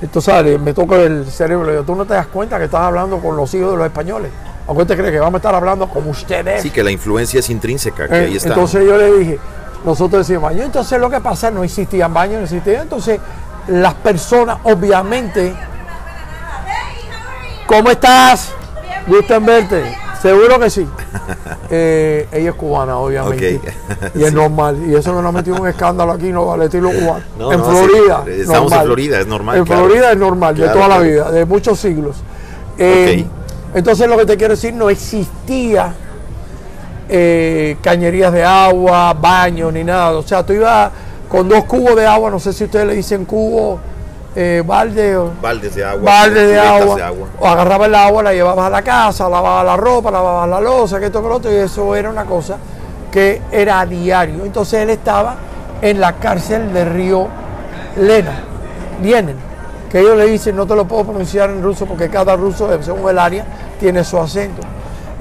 Entonces me toca el cerebro, digo, tú no te das cuenta que estás hablando con los hijos de los españoles. Aunque usted cree que vamos a estar hablando como ustedes. Sí, que la influencia es intrínseca, que Eh, ahí está. Entonces yo le dije, nosotros decimos baño, entonces lo que pasa, no existían baños, no existían. Entonces las personas, obviamente, ¿cómo estás? Gusto en verte. Seguro que sí. Eh, ella es cubana, obviamente. Y es Sí. normal. Y eso no ha metido un escándalo aquí, no vale estilo cubano. No, en no, Florida. sí, estamos en normal. Florida, es normal, En claro. Florida es normal, de Claro, toda la vida, de muchos siglos. Eh. Entonces lo que te quiero decir, no existía eh, cañerías de agua, baños ni nada. O sea, tú ibas con dos cubos de agua, no sé si ustedes le dicen cubo, eh, balde o Baldes de agua. balde de agua, de agua. o agarrabas el agua, la llevabas a la casa, lavabas la ropa, lavabas la losa, que esto, que lo otro, y eso era una cosa que era a diario. Entonces él estaba en la cárcel de Río Lena, Lienen, que ellos le dicen, no te lo puedo pronunciar en ruso porque cada ruso, según el área, tiene su acento.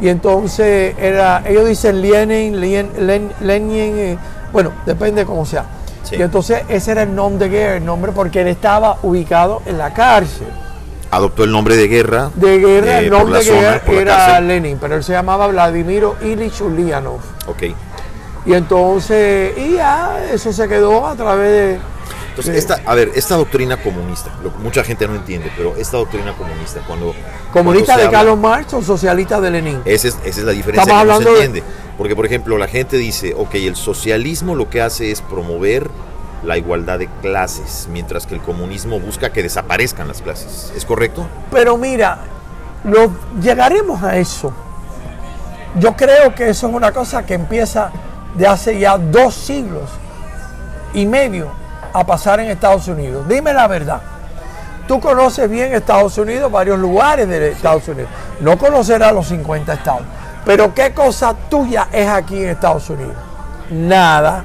Y entonces era, ellos dicen Lenin, Lien- Len- Lenin, eh, bueno, depende cómo sea. Sí. Y entonces ese era el nombre de guerra, el nombre porque él estaba ubicado en la cárcel Adoptó el nombre de guerra. de guerra, eh, el nombre de guerra era. Lenin, pero él se llamaba Vladimiro Ilich Ulyanov. Ok. Y entonces, y ya, eso se quedó a través de... Entonces, esta, a ver, esta doctrina comunista, lo que mucha gente no entiende, pero esta doctrina comunista, cuando. comunista cuando de habla- Carlos Marx o socialista de Lenin. Esa es, esa es la diferencia Estamos que no se de- entiende. Porque, por ejemplo, la gente dice, ok, el socialismo lo que hace es promover la igualdad de clases, mientras que el comunismo busca que desaparezcan las clases. ¿Es correcto? Pero mira, lo, llegaremos a eso. Yo creo que eso es una cosa que empieza de hace ya dos siglos y medio a pasar en Estados Unidos. Dime la verdad. Tú conoces bien Estados Unidos, varios lugares de Estados Unidos. No conocerás los 50 estados. Pero ¿qué cosa tuya es aquí en Estados Unidos? Nada.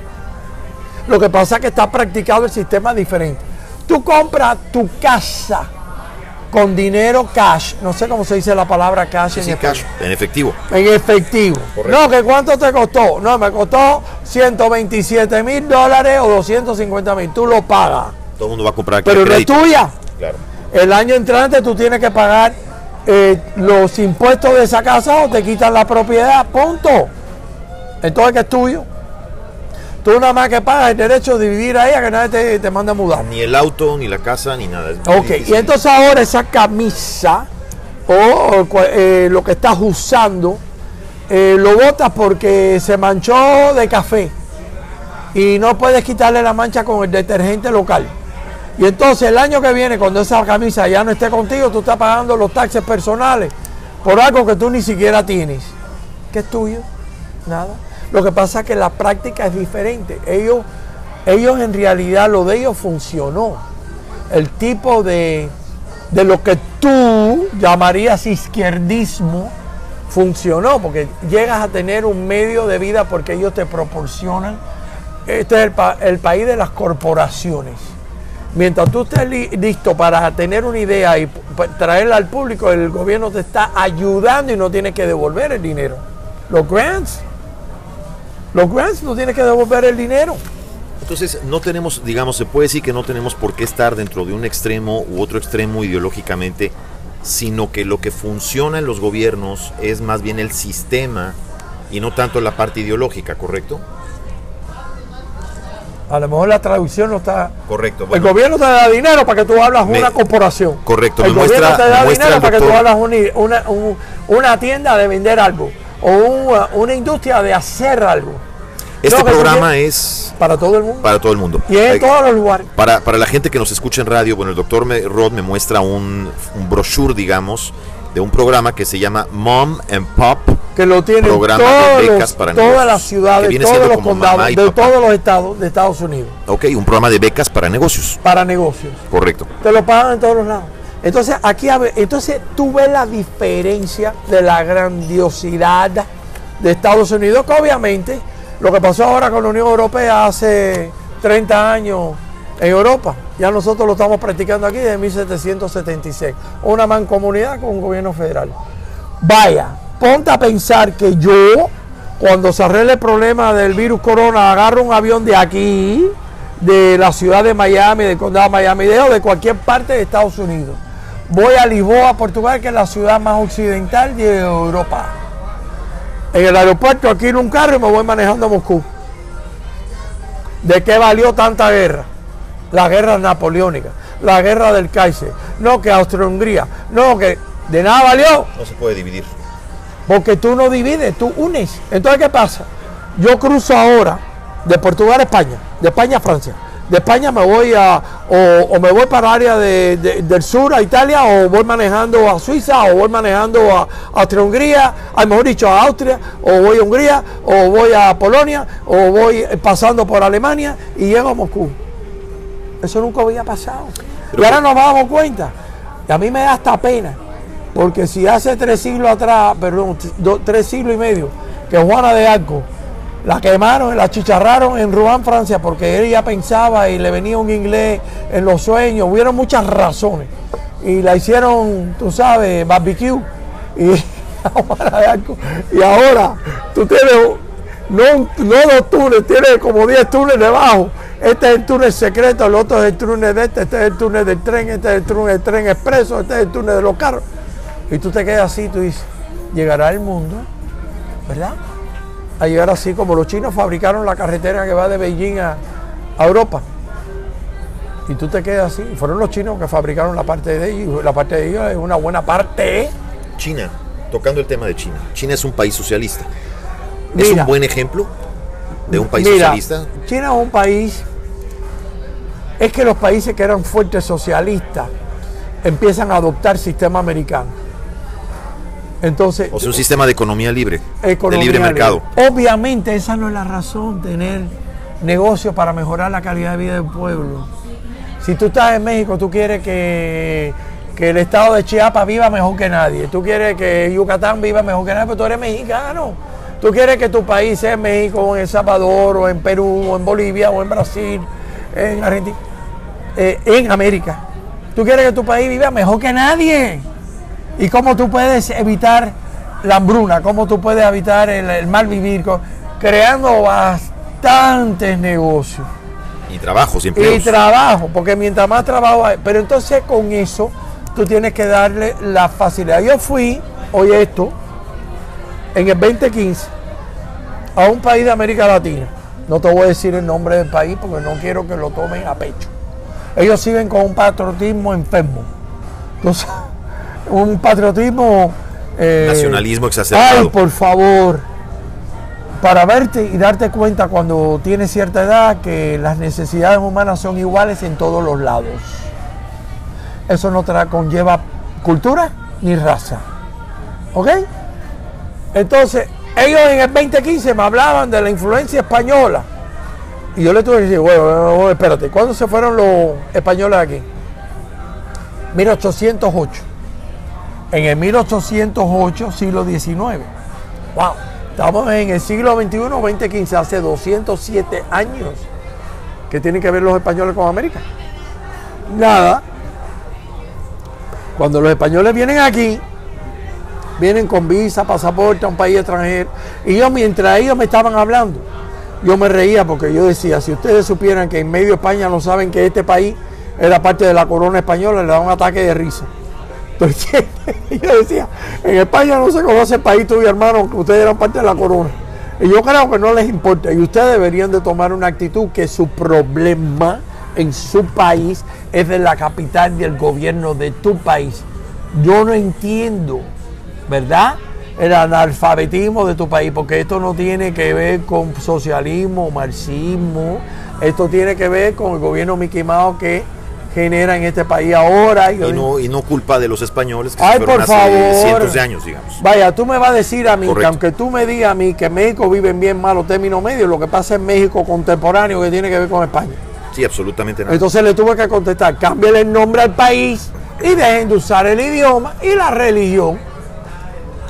Lo que pasa es que está practicado el sistema diferente. Tú compras tu casa con dinero cash. No sé cómo se dice la palabra cash en Sí, cash, en efectivo. En efectivo. Correcto. No, que cuánto te costó. No, me costó 127 mil dólares o 250 mil. Tú lo pagas. Todo el mundo va a comprar Pero no es tuya. Claro. El año entrante tú tienes que pagar eh, los impuestos de esa casa o te quitan la propiedad. Punto. Entonces, ¿qué es tuyo? Tú nada más que pagas el derecho de vivir ahí a que nadie te, te mande a mudar. Ni el auto, ni la casa, ni nada. Ok, y entonces ahora esa camisa o, eh, lo que estás usando eh, lo botas porque se manchó de café y no puedes quitarle la mancha con el detergente local. Y entonces el año que viene, cuando esa camisa ya no esté contigo, tú estás pagando los taxes personales por algo que tú ni siquiera tienes. ¿Qué es tuyo? Nada. Lo que pasa es que la práctica es diferente. Ellos, ellos en realidad lo de ellos funcionó. El tipo de, de lo que tú llamarías izquierdismo funcionó, porque llegas a tener un medio de vida porque ellos te proporcionan. Este es el, pa- el país de las corporaciones. Mientras tú estés li- listo para tener una idea y traerla al público, el gobierno te está ayudando y no tienes que devolver el dinero. Los grants, los grants no tienes que devolver el dinero. Entonces, no tenemos, digamos, se puede decir que no tenemos por qué estar dentro de un extremo u otro extremo ideológicamente, sino que lo que funciona en los gobiernos es más bien el sistema y no tanto la parte ideológica, ¿correcto? A lo mejor la traducción no está. Correcto. el gobierno te da dinero para que tú hablas Me- una corporación. correcto, El me gobierno muestra- te da dinero para que tú hablas una, un- una tienda de vender algo. O una, una industria de hacer algo. este no, programa tiene- es Para todo el mundo. para todo el mundo. Y en todos los lugares. Para, para la gente que nos escucha en radio, bueno, el doctor Rod me muestra un, un brochure, digamos, de un programa que se llama Mom and Pop. Que lo tienen Programa de todos becas los- para todas negocios, las ciudades, todos los condados, de papá. todos los estados de Estados Unidos. Ok, un programa de becas para negocios. Para negocios. Correcto. Te lo pagan en todos los lados. Entonces, aquí entonces tú ves la diferencia de la grandiosidad de Estados Unidos, que obviamente lo que pasó ahora con la Unión Europea hace 30 años en Europa, ya nosotros lo estamos practicando aquí desde 1776. Una mancomunidad con un gobierno federal. Vaya, ponte a pensar que yo, cuando se arregle el problema del virus corona, agarro un avión de aquí, de la ciudad de Miami, del condado de Miami, o de cualquier parte de Estados Unidos. Voy a Lisboa, Portugal, que es la ciudad más occidental de Europa. En el aeropuerto aquí en un carro y me voy manejando a Moscú. ¿De qué valió tanta guerra? La guerra napoleónica, la guerra del Kaiser, no que Austria-Hungría, no que de nada valió. No se puede dividir. Porque tú no divides, tú unes. Entonces, ¿qué pasa? Yo cruzo ahora de Portugal a España, de España a Francia. De España me voy a, o, o me voy para el área de- de- del sur, a Italia, o voy manejando a Suiza, o voy manejando a Austria-Hungría, a mejor dicho, a Austria, o voy a Hungría, o voy a Polonia, o voy eh, pasando por Alemania y llego a Moscú. Eso nunca había pasado. Pero y ahora nos damos cuenta. Y a mí me da hasta pena. Porque si hace tres siglos atrás, perdón, do- tres siglos y medio, que Juana de Arco la quemaron, la chicharraron en Rouen, Francia, porque ella pensaba y le venía un inglés en los sueños, hubieron muchas razones. Y la hicieron, tú sabes, barbecue. Y, ahora tú tienes no, no dos túneles, tienes como 10 túneles debajo. Este es el túnel secreto, el otro es el túnel de este, este es el túnel del tren, este es el túnel del tren expreso, este es el túnel de los carros. Y tú te quedas así, tú dices, llegará el mundo, ¿verdad? A llegar así como los chinos fabricaron la carretera que va de Beijing a, a Europa. Y tú te quedas así. Fueron los chinos que fabricaron la parte de ellos. La parte de ellos es una buena parte. China, tocando el tema de China. China es un país socialista. ¿Es Mira. un buen ejemplo de un país Mira, socialista? China es un país. Es que los países que eran fuertes socialistas empiezan a adoptar sistema americano. Entonces, O sea, un sistema de economía libre, economía de libre mercado. libre. Obviamente esa no es la razón, tener negocios para mejorar la calidad de vida del pueblo. Si tú estás en México, tú quieres que, que el estado de Chiapas viva mejor que nadie. Tú quieres que Yucatán viva mejor que nadie, pero tú eres mexicano. Tú quieres que tu país sea en México, o en El Salvador, o en Perú, o en Bolivia, o en Brasil, en Argentina, eh, en América. Tú quieres que tu país viva mejor que nadie. ¿Y cómo tú puedes evitar la hambruna? ¿Cómo tú puedes evitar el, el mal vivir? Creando bastantes negocios Y trabajos y y trabajo, porque mientras más trabajo hay, pero entonces con eso tú tienes que darle la facilidad. Yo fui, oye esto, en el 2015 a un país de América Latina. No te voy a decir el nombre del país porque no quiero que lo tomen a pecho. Ellos siguen con un patriotismo enfermo. Entonces, un patriotismo... eh, Nacionalismo Ay, exacerbado. por favor. Para verte y darte cuenta cuando tienes cierta edad que las necesidades humanas son iguales en todos los lados. Eso no te conlleva cultura ni raza. ¿Ok? Entonces, ellos en el 2015 me hablaban de la influencia española. Y yo le tuve que decir, bueno, bueno, bueno, espérate, ¿cuándo se fueron los españoles aquí? 1808 en el 1808, siglo XIX. ¡Wow! Estamos en el siglo XXI, 2015, hace 207 años que tienen que ver los españoles con América. Nada. Cuando los españoles vienen aquí, vienen con visa, pasaporte a un país extranjero. Y yo, mientras ellos me estaban hablando, yo me reía porque yo decía, si ustedes supieran que en medio de España no saben que este país era parte de la corona española, le da un ataque de risa. Entonces, yo decía, en España no se conoce el país tuyo, hermano, que ustedes eran parte de la corona. Y yo creo que no les importa. Y ustedes deberían de tomar una actitud que su problema en su país es de la capital del gobierno de tu país. Yo no entiendo, ¿verdad? El analfabetismo de tu país, porque esto no tiene que ver con socialismo, marxismo, esto tiene que ver con el gobierno Mickey Mouse que genera en este país ahora. Y, no, y no culpa de los españoles que Ay, por hace favor. cientos de años, digamos. Vaya, tú me vas a decir a mí Correcto. que aunque tú me digas a mí que en México viven bien malos términos medios, lo que pasa en México contemporáneo que tiene que ver con España. Sí, absolutamente nada. Entonces le tuve que contestar, cámbiale el nombre al país y dejen de usar el idioma y la religión.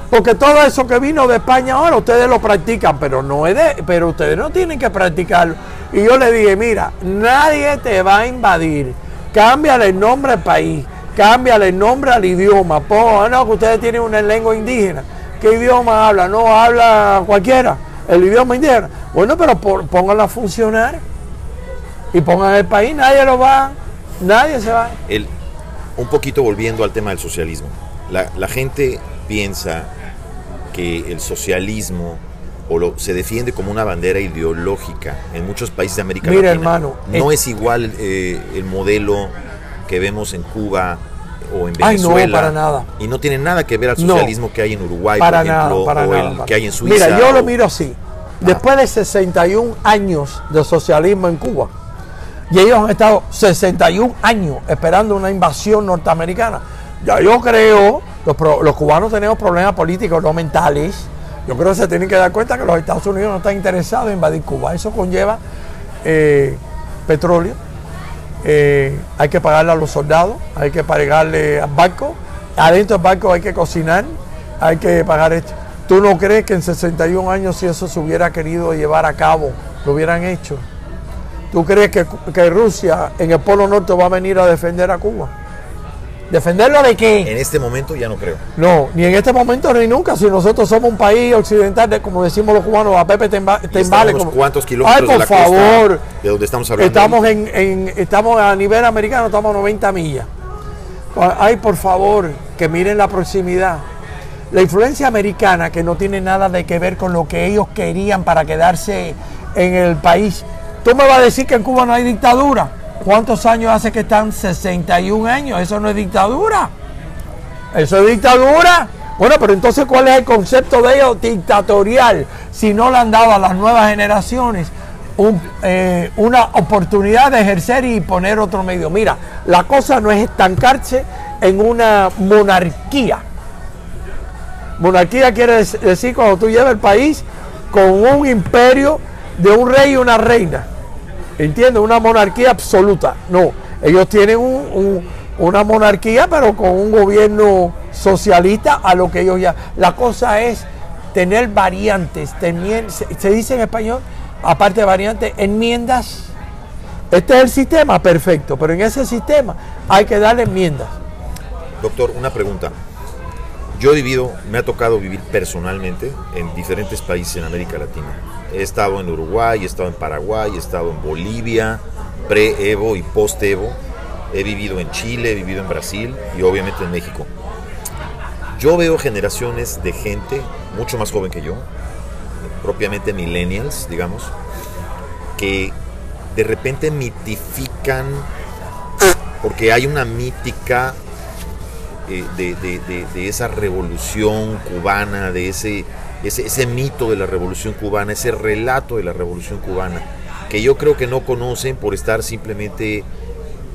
Porque todo eso que vino de España ahora ustedes lo practican, pero no es de, pero ustedes no tienen que practicarlo. Y yo le dije, mira, nadie te va a invadir. Cámbiale el nombre al país, cámbiale el nombre al idioma. Pon, ah, no, que ustedes tienen una lengua indígena. ¿Qué idioma habla? No habla cualquiera, el idioma indígena. Bueno, pero por- pónganla a funcionar y pongan el país, nadie lo va, nadie se va. Un poquito volviendo al tema del socialismo. La, la gente piensa que el socialismo o lo, se defiende como una bandera ideológica en muchos países de América Mira, Latina. hermano, no eh, es igual eh, el modelo que vemos en Cuba o en Ay, no, Venezuela. para nada. Y no tiene nada que ver al No. socialismo que hay en Uruguay, para por ejemplo, nada, para o nada. el para- que hay en Suiza. Mira, yo lo miro así. Después de 61 años de socialismo en Cuba, y ellos han estado 61 años esperando una invasión norteamericana, ya yo creo, los, los cubanos tenemos problemas políticos, no mentales. Yo creo que se tienen que dar cuenta que los Estados Unidos no están interesados en invadir Cuba. Eso conlleva eh, petróleo, eh, hay que pagarle a los soldados, hay que pagarle al barco, adentro del barco hay que cocinar, hay que pagar esto. ¿Tú no crees que en 61 años si eso se hubiera querido llevar a cabo, lo hubieran hecho? ¿Tú crees que, que Rusia en el Polo Norte va a venir a defender a Cuba? ¿Defenderlo de qué? En este momento ya no creo. No, ni en este momento ni nunca. Si nosotros somos un país occidental, de, como decimos los cubanos, a Pepe te, emba- Y te estamos embale. unos como- cuantos kilómetros Ay, de por costa favor. de donde estamos hablando. Estamos, en, en- estamos a nivel americano, estamos a 90 millas. Ay, por favor, que miren la proximidad. La influencia americana, que no tiene nada de que ver con lo que ellos querían para quedarse en el país. Tú me vas a decir que en Cuba no hay dictadura. ¿Cuántos años hace que están? 61 años. Eso no es dictadura. Eso es dictadura. Bueno, pero entonces, ¿cuál es el concepto de ellos dictatorial? Si no le han dado a las nuevas generaciones eh, una oportunidad de ejercer y poner otro medio. Mira, la cosa no es estancarse en una monarquía. Monarquía quiere dec- decir cuando tú llevas el país con un imperio de un rey y una reina. ¿Entiendes? Una monarquía absoluta. No, ellos tienen un- un- una monarquía, pero con un gobierno socialista a lo que ellos ya. La cosa es tener variantes. tenien- se, se dice en español, aparte de variantes, enmiendas. Este es el sistema perfecto, pero en ese sistema hay que darle enmiendas. Doctor, una pregunta. Yo he vivido, me ha tocado vivir personalmente en diferentes países en América Latina. He estado en Uruguay, he estado en Paraguay, he estado en Bolivia, pre-Evo y post-Evo. He vivido en Chile, he vivido en Brasil y obviamente en México. Yo veo generaciones de gente mucho más joven que yo, propiamente millennials, digamos, que de repente mitifican, porque hay una mítica eh, de, de- de- esa revolución cubana, de ese, ese, mito de la revolución cubana, ese relato de la revolución cubana, que yo creo que no conocen por estar simplemente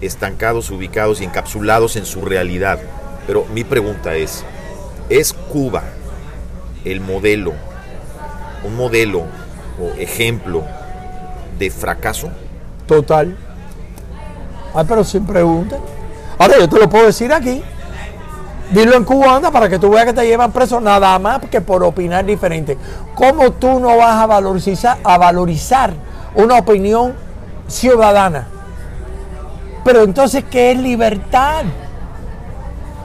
estancados, ubicados y encapsulados en su realidad. Pero mi pregunta es, ¿es Cuba el modelo, un modelo o ejemplo de fracaso? Total. Ay, pero sin pregunta. Ahora yo te lo puedo decir aquí. Dilo en Cuba, anda, para que tú veas que te llevan preso nada más que por opinar diferente. ¿Cómo tú no vas a valorizar, a valorizar una opinión ciudadana? Pero entonces, ¿qué es libertad?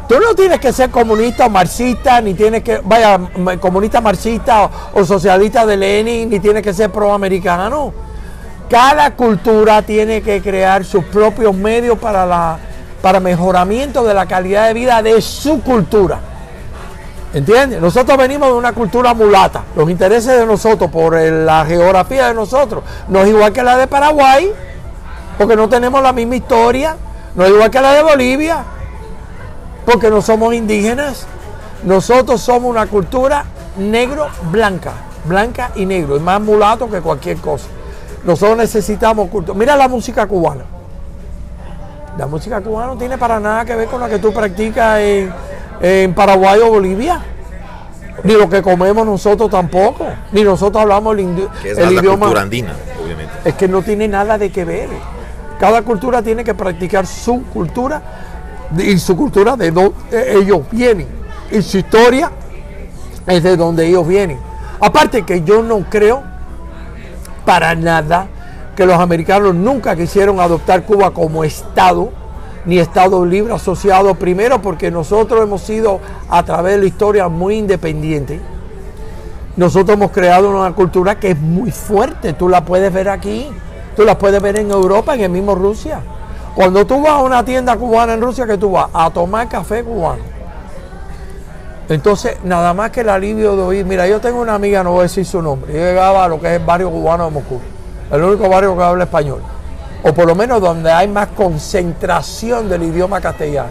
Tú no tienes que ser comunista o marxista, ni tienes que, vaya, comunista marxista o, o socialista de Lenin, ni tienes que ser proamericano. Cada cultura tiene que crear sus propios medios para la para mejoramiento de la calidad de vida de su cultura. ¿Entiendes? Nosotros venimos de una cultura mulata. Los intereses de nosotros por la geografía de nosotros no es igual que la de Paraguay, porque no tenemos la misma historia, no es igual que la de Bolivia, porque no somos indígenas. Nosotros somos una cultura negro-blanca, blanca y negro, y más mulato que cualquier cosa. Nosotros necesitamos cultura. Mira la música cubana. La música cubana no tiene para nada que ver con la que tú practicas en en Paraguay o Bolivia. Ni lo que comemos nosotros tampoco. Ni nosotros hablamos el, es el idioma. La cultura andina, obviamente. Es que no tiene nada de que ver. Cada cultura tiene que practicar su cultura y su cultura de donde ellos vienen. Y su historia es de donde ellos vienen. Aparte que yo no creo para nada que los americanos nunca quisieron adoptar Cuba como Estado ni Estado Libre asociado, primero porque nosotros hemos sido a través de la historia muy independientes. Nosotros hemos creado una cultura que es muy fuerte, tú la puedes ver aquí, tú la puedes ver en Europa, en el mismo Rusia. Cuando tú vas a una tienda cubana en Rusia, que tú vas a tomar café cubano. Entonces, nada más que el alivio de oír, mira, yo tengo una amiga, no voy a decir su nombre, yo llegaba a lo que es el barrio cubano de Moscú, el único barrio que habla español o por lo menos donde hay más concentración del idioma castellano.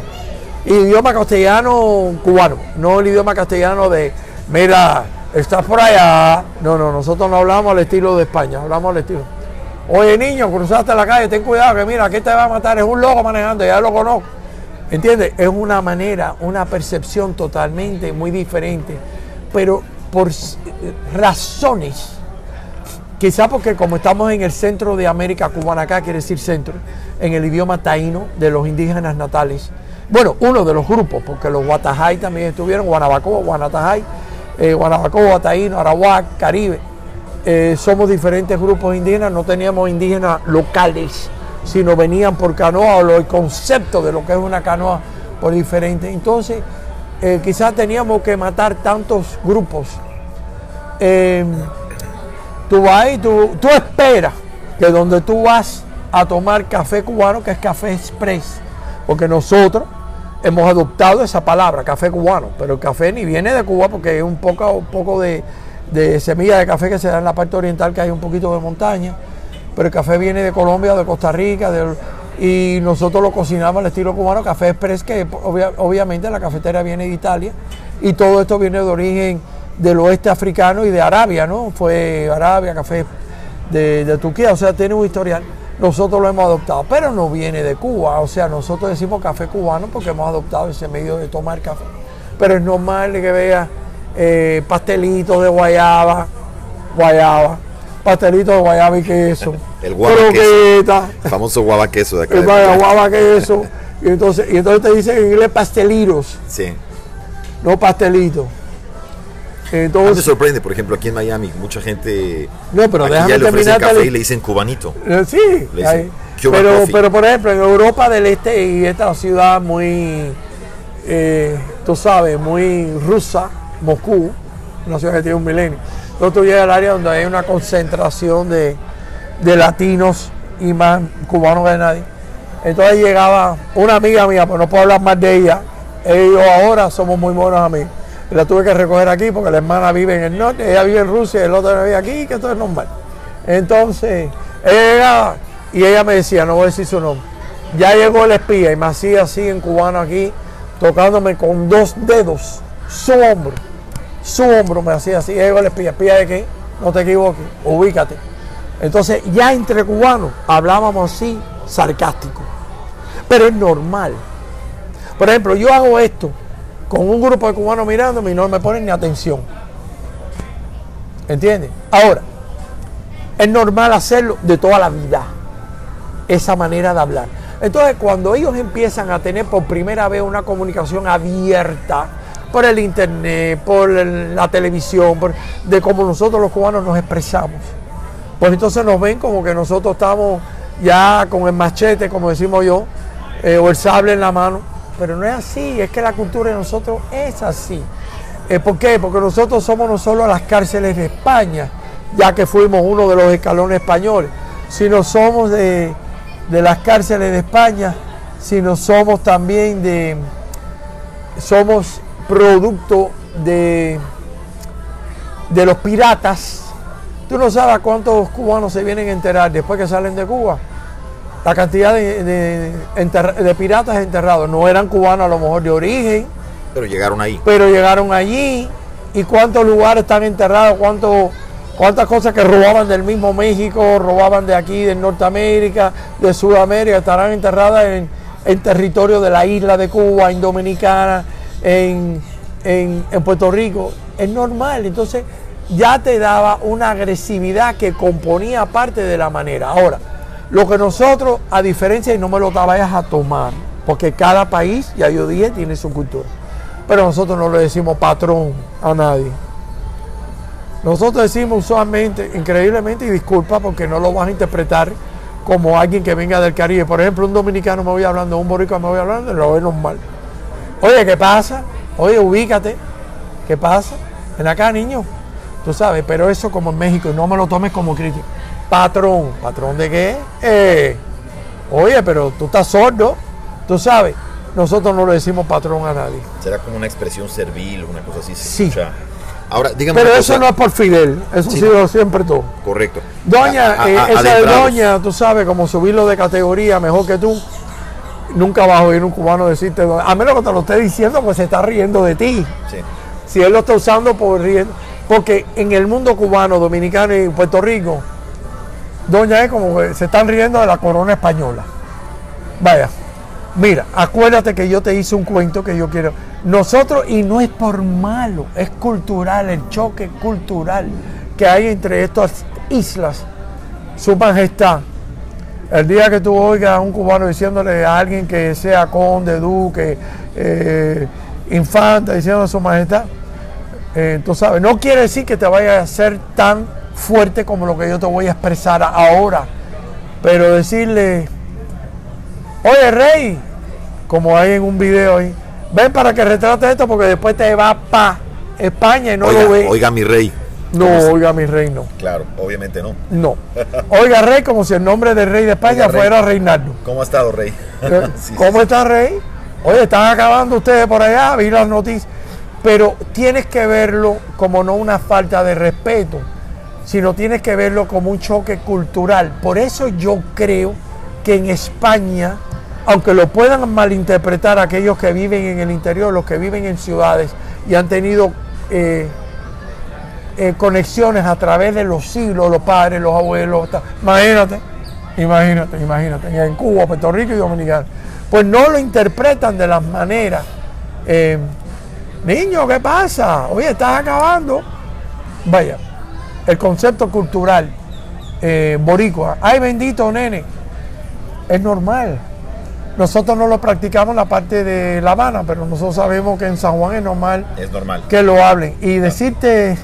Idioma castellano cubano, no el idioma castellano de, mira, estás por allá. No, no, nosotros no hablamos al estilo de España, hablamos al estilo. Oye, niño, cruzaste la calle, ten cuidado que mira, aquí te va a matar, es un loco manejando, ya lo conozco. ¿Entiendes? Es una manera, una percepción totalmente muy diferente, pero por razones Quizá porque como estamos en el centro de América cubana, acá quiere decir centro, en el idioma taíno de los indígenas natales. Bueno, uno de los grupos, porque los Guatajay también estuvieron, Guanabacoa, Guanatajay, eh, Guanabacoa, Taíno, Arawak, Caribe. Eh, somos diferentes grupos indígenas, no teníamos indígenas locales, sino venían por canoa o el concepto de lo que es una canoa por diferente. Entonces, eh, quizás teníamos que matar tantos grupos. Tú vas y tú, tú esperas que donde tú vas a tomar café cubano, que es café express, porque nosotros hemos adoptado esa palabra, café cubano, pero el café ni viene de Cuba porque es un poco, un poco de, semilla de café que se da en la parte oriental, que hay un poquito de montaña, pero el café viene de Colombia, de Costa Rica, y nosotros lo cocinamos al estilo cubano, café express, que obviamente la cafetera viene de Italia, y todo esto viene de origen del oeste africano y de Arabia, ¿no? Fue Arabia, café de, Turquía, o sea, tiene un historial. Nosotros lo hemos adoptado, pero no viene de Cuba, o sea, nosotros decimos café cubano porque hemos adoptado ese medio de tomar café. Pero es normal que vea eh, pastelitos de guayaba, guayaba, pastelitos de guayaba y queso, el guava queso, el famoso guava queso de acá. El guava queso, y entonces, y entonces te dicen en inglés pastelitos. Sí. No pastelitos. Entonces, me sorprende, por ejemplo, aquí en Miami, mucha gente. No, pero déjame ya le ofrecen café y le dicen cubanito. Eh, sí, pero, pero por ejemplo, en Europa del Este y esta ciudad muy, eh, tú sabes, muy rusa, Moscú, una ciudad que tiene un milenio. Entonces tú llegas al área donde hay una concentración de, de latinos y más cubanos que nadie. Entonces llegaba una amiga mía, pues no puedo hablar más de ella. Ellos ahora somos muy buenos amigos la tuve que recoger aquí porque la hermana vive en el norte, ella vive en Rusia, el otro vive aquí, que todo es normal. Entonces, ella y ella me decía, no voy a decir su nombre, ya llegó el espía y me hacía así en cubano aquí, tocándome con dos dedos su hombro, su hombro me hacía así, llegó el espía, espía de qué, no te equivoques, ubícate. Entonces, ya entre cubanos hablábamos así, sarcástico, pero es normal. Por ejemplo, yo hago esto con un grupo de cubanos mirándome y no me ponen ni atención. ¿Entiendes? Ahora, es normal hacerlo de toda la vida, esa manera de hablar. Entonces, cuando ellos empiezan a tener por primera vez una comunicación abierta por el internet, por la televisión, de cómo nosotros los cubanos nos expresamos, pues entonces nos ven como que nosotros estamos ya con el machete, como decimos yo, eh, o el sable en la mano pero no es así, es que la cultura de nosotros es así. Eh, ¿Por qué? Porque nosotros somos no solo las cárceles de España, ya que fuimos uno de los escalones españoles, sino somos de, las cárceles de España, sino somos también de, somos producto de, de los piratas, tú no sabes cuántos cubanos se vienen a enterar después que salen de Cuba. La cantidad de, de, enterra- de piratas enterrados. No eran cubanos a lo mejor de origen, Pero llegaron ahí. pero llegaron allí. ¿Y cuántos lugares están enterrados? ¿Cuántos, ¿Cuántas cosas que robaban del mismo México, robaban de aquí, de Norteamérica, de Sudamérica, estarán enterradas en, en territorio de la isla de Cuba, en Dominicana, en, en- en Puerto Rico? Es normal. Entonces ya te daba una agresividad que componía parte de la manera. Ahora, lo que nosotros, a diferencia, y no me lo vayas a tomar, porque cada país, ya yo dije, tiene su cultura. Pero nosotros no le decimos patrón a nadie. Nosotros decimos usualmente, increíblemente, y disculpa porque no lo vas a interpretar como alguien que venga del Caribe. Por ejemplo, un dominicano me voy hablando, un boricua me voy hablando, lo ve normal. Oye, ¿qué pasa? Oye, ubícate. ¿Qué pasa? Ven acá, niño. Tú sabes, pero eso como en México, y no me lo tomes como crítico. Patrón. ¿Patrón de qué? Eh, oye, pero tú estás sordo. Tú sabes, nosotros no le decimos patrón a nadie. Será como una expresión servil, una cosa así. Sí. escucha. Ahora, dígame Pero eso no es por Fidel, eso Sí. ha sido siempre todo. Correcto. Doña, A- a- eh, a- esa de doña, tú sabes, como subirlo de categoría mejor que tú, nunca vas a oír un cubano decirte, a menos que te lo esté diciendo, pues se está riendo de ti. Sí. Si él lo está usando por riendo, porque en el mundo cubano, dominicano y Puerto Rico, doña es como se están riendo de la corona española. Vaya, mira, acuérdate que yo te hice un cuento que yo quiero. Nosotros, y no es por malo, es cultural, el choque cultural que hay entre estas islas. Su majestad, el día que tú oigas a un cubano diciéndole a alguien que sea conde, duque, eh, infanta, diciendo a su majestad, eh, tú sabes, no quiere decir que te vaya a ser tan fuerte como lo que yo te voy a expresar ahora, pero decirle, oye rey, como hay en un video ahí, ven para que retrate esto porque después te va para España y no oiga, lo ve. oiga, mi rey. no, oiga mi rey, no. Claro, obviamente no. No. Oiga rey como si el nombre del rey de España Oiga, rey. fuera Reinaldo. ¿Cómo ha estado, rey? Eh, Sí, ¿Cómo sí. está Rey? Oye, están acabando ustedes por allá, vi las noticias. Pero tienes que verlo como no una falta de respeto, sino tienes que verlo como un choque cultural. Por eso yo creo que en España, aunque lo puedan malinterpretar aquellos que viven en el interior, los que viven en ciudades y han tenido eh, eh, conexiones a través de los siglos, los padres, los abuelos, imagínate, imagínate, imagínate, en Cuba, Puerto Rico y Dominicana, pues no lo interpretan de las maneras. eh, Niño, ¿qué pasa? Oye, estás acabando. Vaya, el concepto cultural eh, boricua, ay bendito nene, es normal. Nosotros no lo practicamos en la parte de La Habana, pero nosotros sabemos que en San Juan es normal Es normal. que lo hablen. Y decirte,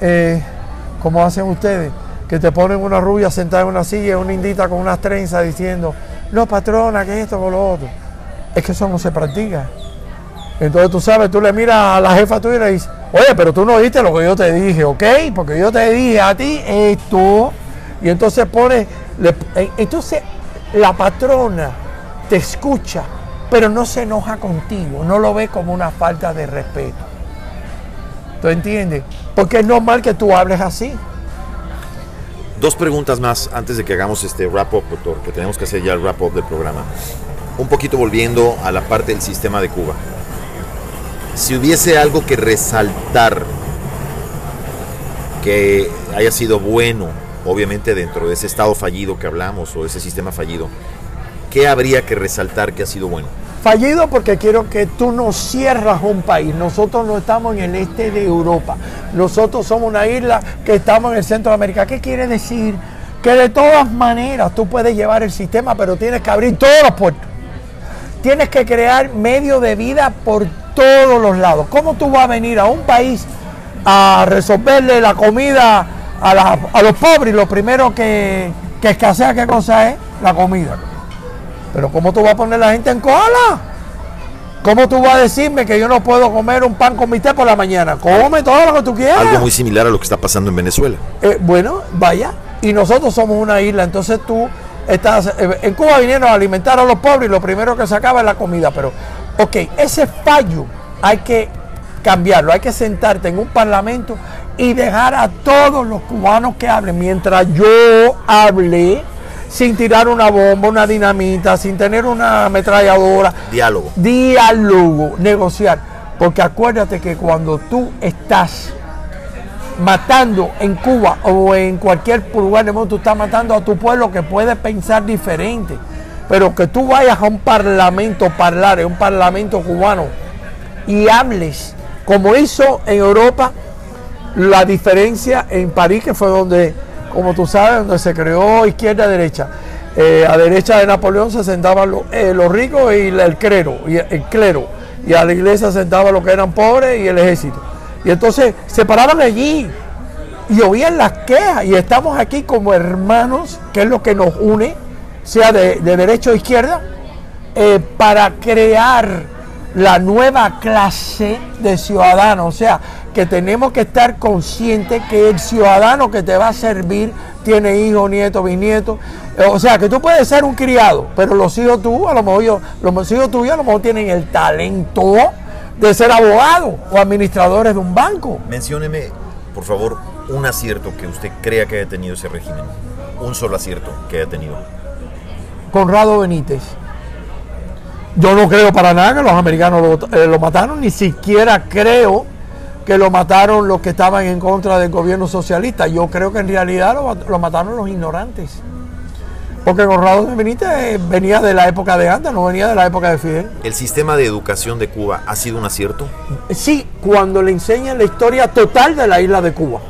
eh, como hacen ustedes, que te ponen una rubia sentada en una silla, una indita con unas trenzas diciendo, no patrona, que esto, con lo otro. Es que eso no se practica. Entonces tú sabes, tú le miras a la jefa tuya y le dices, oye, pero tú no oíste lo que yo te dije, ¿ok? Porque yo te dije a ti esto. Y entonces pone, le- eh, entonces la patrona te escucha, pero no se enoja contigo, no lo ve como una falta de respeto. ¿Tú entiendes? Porque es normal que tú hables así. Dos preguntas más antes de que hagamos este wrap-up, doctor, que tenemos que hacer ya el wrap-up del programa. Un poquito volviendo a la parte del sistema de Cuba. Si hubiese algo que resaltar que haya sido bueno, obviamente dentro de ese estado fallido que hablamos o ese sistema fallido, ¿qué habría que resaltar que ha sido bueno? Fallido porque quiero que tú no cierras un país. Nosotros no estamos en el este de Europa. Nosotros somos una isla que estamos en el centro de América. ¿Qué quiere decir? Que de todas maneras tú puedes llevar el sistema, pero tienes que abrir todos los puertos. Tienes que crear medio de vida por todos los lados. ¿Cómo tú vas a venir a un país a resolverle la comida a, la- a los pobres? Lo primero que, que escasea, ¿qué cosa es? La comida. Pero ¿cómo tú vas a poner la gente en cola? ¿Cómo tú vas a decirme que yo no puedo comer un pan con mi té por la mañana? Come todo lo que tú quieras. Algo muy similar a lo que está pasando en Venezuela. Eh, bueno, vaya. Y nosotros somos una isla, entonces tú estás... eh, en Cuba vinieron a alimentar a los pobres y lo primero que se acaba es la comida. Pero, ok, ese fallo hay que cambiarlo. Hay que sentarte en un parlamento y dejar a todos los cubanos que hablen mientras yo hable sin tirar una bomba, una dinamita, sin tener una ametralladora. Diálogo. Diálogo, negociar. Porque acuérdate que cuando tú estás matando en Cuba o en cualquier lugar del mundo, tú estás matando a tu pueblo que puede pensar diferente. Pero que tú vayas a un parlamento, hablar en un parlamento cubano y hables, como hizo en Europa, la diferencia en París, que fue donde, como tú sabes, donde se creó izquierda-derecha. Eh, a derecha de Napoleón se sentaban los, eh, los ricos y el clero, y el clero, y a la iglesia se sentaban los que eran pobres y el ejército. Y entonces se paraban allí y oían las quejas. Y estamos aquí como hermanos, que es lo que nos une, sea de, de derecha o izquierda, eh, para crear la nueva clase de ciudadanos. O sea, que tenemos que estar conscientes que el ciudadano que te va a servir tiene hijos, nietos, bisnietos. O sea, que tú puedes ser un criado, pero los hijos tú, a lo mejor yo, los hijos tuyos a lo mejor tienen el talento de ser abogados o administradores de un banco. Mencióneme, por favor, un acierto que usted crea que haya tenido ese régimen. Un solo acierto que haya tenido. Conrado Benítez. Yo no creo para nada que los americanos lo, eh, lo mataron, ni siquiera creo que lo mataron los que estaban en contra del gobierno socialista. Yo creo que en realidad lo, lo mataron los ignorantes. Porque Conrado Benítez venía de la época de antes, no venía de la época de Fidel. ¿El sistema de educación de Cuba ha sido un acierto? Sí, cuando le enseñan la historia total de la isla de Cuba.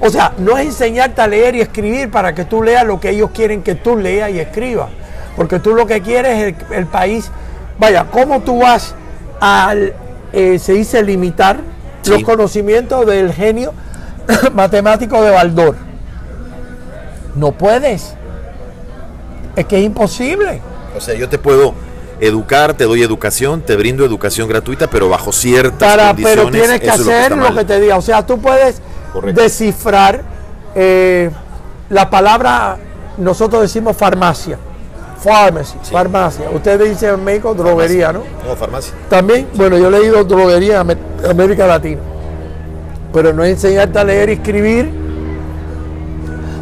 O sea, no es enseñarte a leer y escribir para que tú leas lo que ellos quieren que tú leas y escribas. Porque tú lo que quieres es el, el país. Vaya, ¿cómo tú vas al, eh, se dice, limitar Sí. los conocimientos del genio matemático de Baldor? No puedes. Es que es imposible. O sea, yo te puedo educar, te doy educación, te brindo educación gratuita, pero bajo ciertas Para, condiciones. pero tienes que hacer lo que te diga. O sea, tú puedes Correcto. descifrar eh, la palabra, nosotros decimos farmacia. Pharmacy, Sí. farmacia. Ustedes dicen en México droguería, ¿no? No, farmacia. También, bueno, yo he leído droguería en Amé- América Latina. Pero no enseñarte a leer y escribir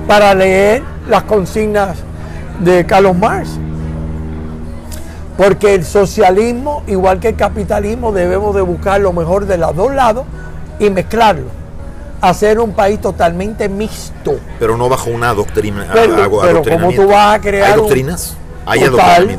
para leer las consignas de Carlos Marx. Porque el socialismo, igual que el capitalismo, debemos de buscar lo mejor de los dos lados y mezclarlo. Hacer un país totalmente mixto. Pero no bajo una doctrina. Pero, algo- pero. ¿cómo tú vas a crear ¿Hay un- doctrinas? Hay Total.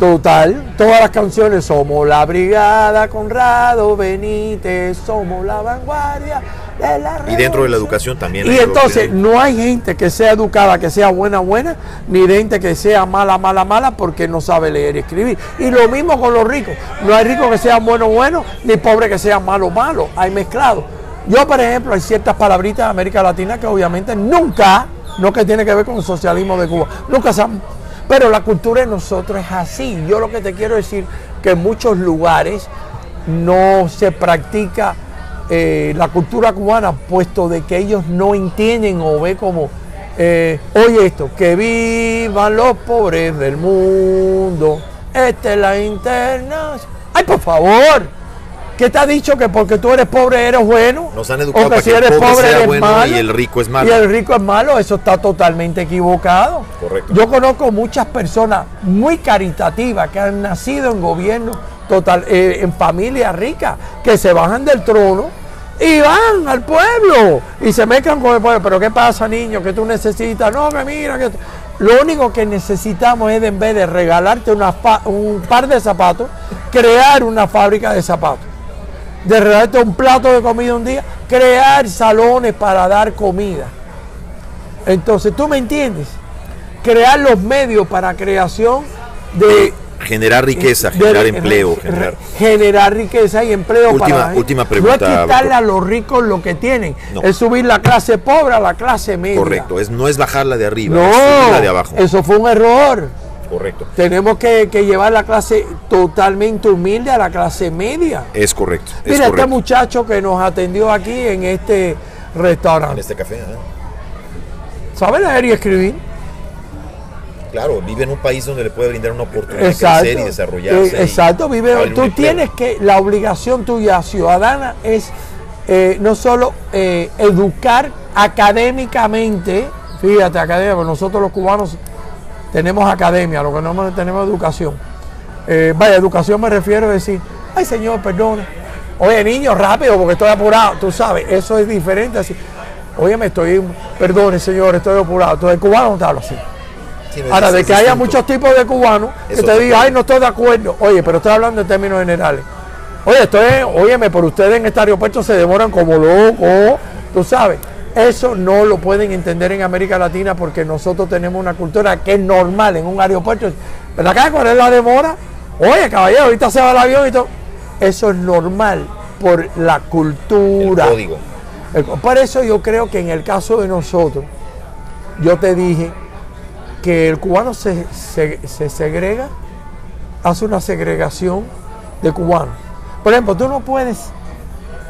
Total, todas las canciones somos la brigada Conrado Benítez, somos la vanguardia de la Y dentro de la educación también Y entonces no hay gente que sea educada, que sea buena, buena, ni gente que sea mala, mala, mala, porque no sabe leer y escribir. Y lo mismo con los ricos. No hay ricos que sean buenos, buenos, ni pobres que sean malos, malos. Hay mezclado. Yo, por ejemplo, hay ciertas palabritas de América Latina que obviamente nunca, no que tiene que ver con el socialismo de Cuba, nunca se han pero la cultura de nosotros es así. Yo lo que te quiero decir que en muchos lugares no se practica eh, la cultura cubana, puesto de que ellos no entienden o ve como, eh, oye esto, que vivan los pobres del mundo. Esta es la interna. ¡Ay, por favor! ¿Qué te ha dicho que porque tú eres pobre eres bueno? Nos han educado O para si que el eres pobre pobre sea eres bueno malo, y el rico es malo. Y el rico es malo, eso está totalmente equivocado. Yo conozco muchas personas muy caritativas que han nacido en gobierno total, eh, en familias ricas, que se bajan del trono y van al pueblo y se mezclan con el pueblo. Pero ¿qué pasa, niño? que tú necesitas? No, que mira, lo único que necesitamos es, en vez de regalarte un par de zapatos, crear una fábrica de zapatos. De regalarte un plato de comida un día, crear salones para dar comida. Entonces, ¿tú me entiendes? Crear los medios para creación de... Generar riqueza, de- generar de- empleo, generar. generar riqueza y empleo Última- para la última No pregunta, es quitarle a los ricos lo que tienen, No. es subir la clase pobre a la clase media. Correcto. Es, no es bajarla de arriba, es subirla No, de abajo. eso fue un error. Correcto. Tenemos que, que llevar la clase totalmente humilde a la clase media. Es correcto. Es Mira, este muchacho que nos atendió aquí en este En restaurante. este café. ¿eh? ¿Sabe leer y escribir? Claro, vive en un país donde le puede brindar una oportunidad de crecer y desarrollarse. Eh, exacto, vive. Tú tienes que, la obligación tuya ciudadana es eh, no solo eh, educar académicamente, fíjate, academia, nosotros los cubanos tenemos academia, lo que no tenemos educación. vaya, educación me refiero a decir, ay señor, perdone. Oye, niño, rápido, porque estoy apurado. Tú sabes, eso es diferente. Así, oye, me estoy, perdone, señor, estoy apurado. Entonces, el cubano no te habla así. Ahora, de que haya muchos tipos de cubanos que te digan, ay, no estoy de acuerdo. Oye, pero estoy hablando en términos generales. Oye, estoy, óyeme, por ustedes en este aeropuerto se demoran como locos, tú sabes. Eso no lo pueden entender en América Latina porque nosotros tenemos una cultura que es normal en un aeropuerto. ¿Verdad que cuál es la demora? Oye, caballero, ahorita se va el avión y todo. Eso es normal por la cultura. El código. Por eso yo creo que en el caso de nosotros, yo te dije, que el cubano se, segrega, hace una segregación de cubanos. Por ejemplo, tú no puedes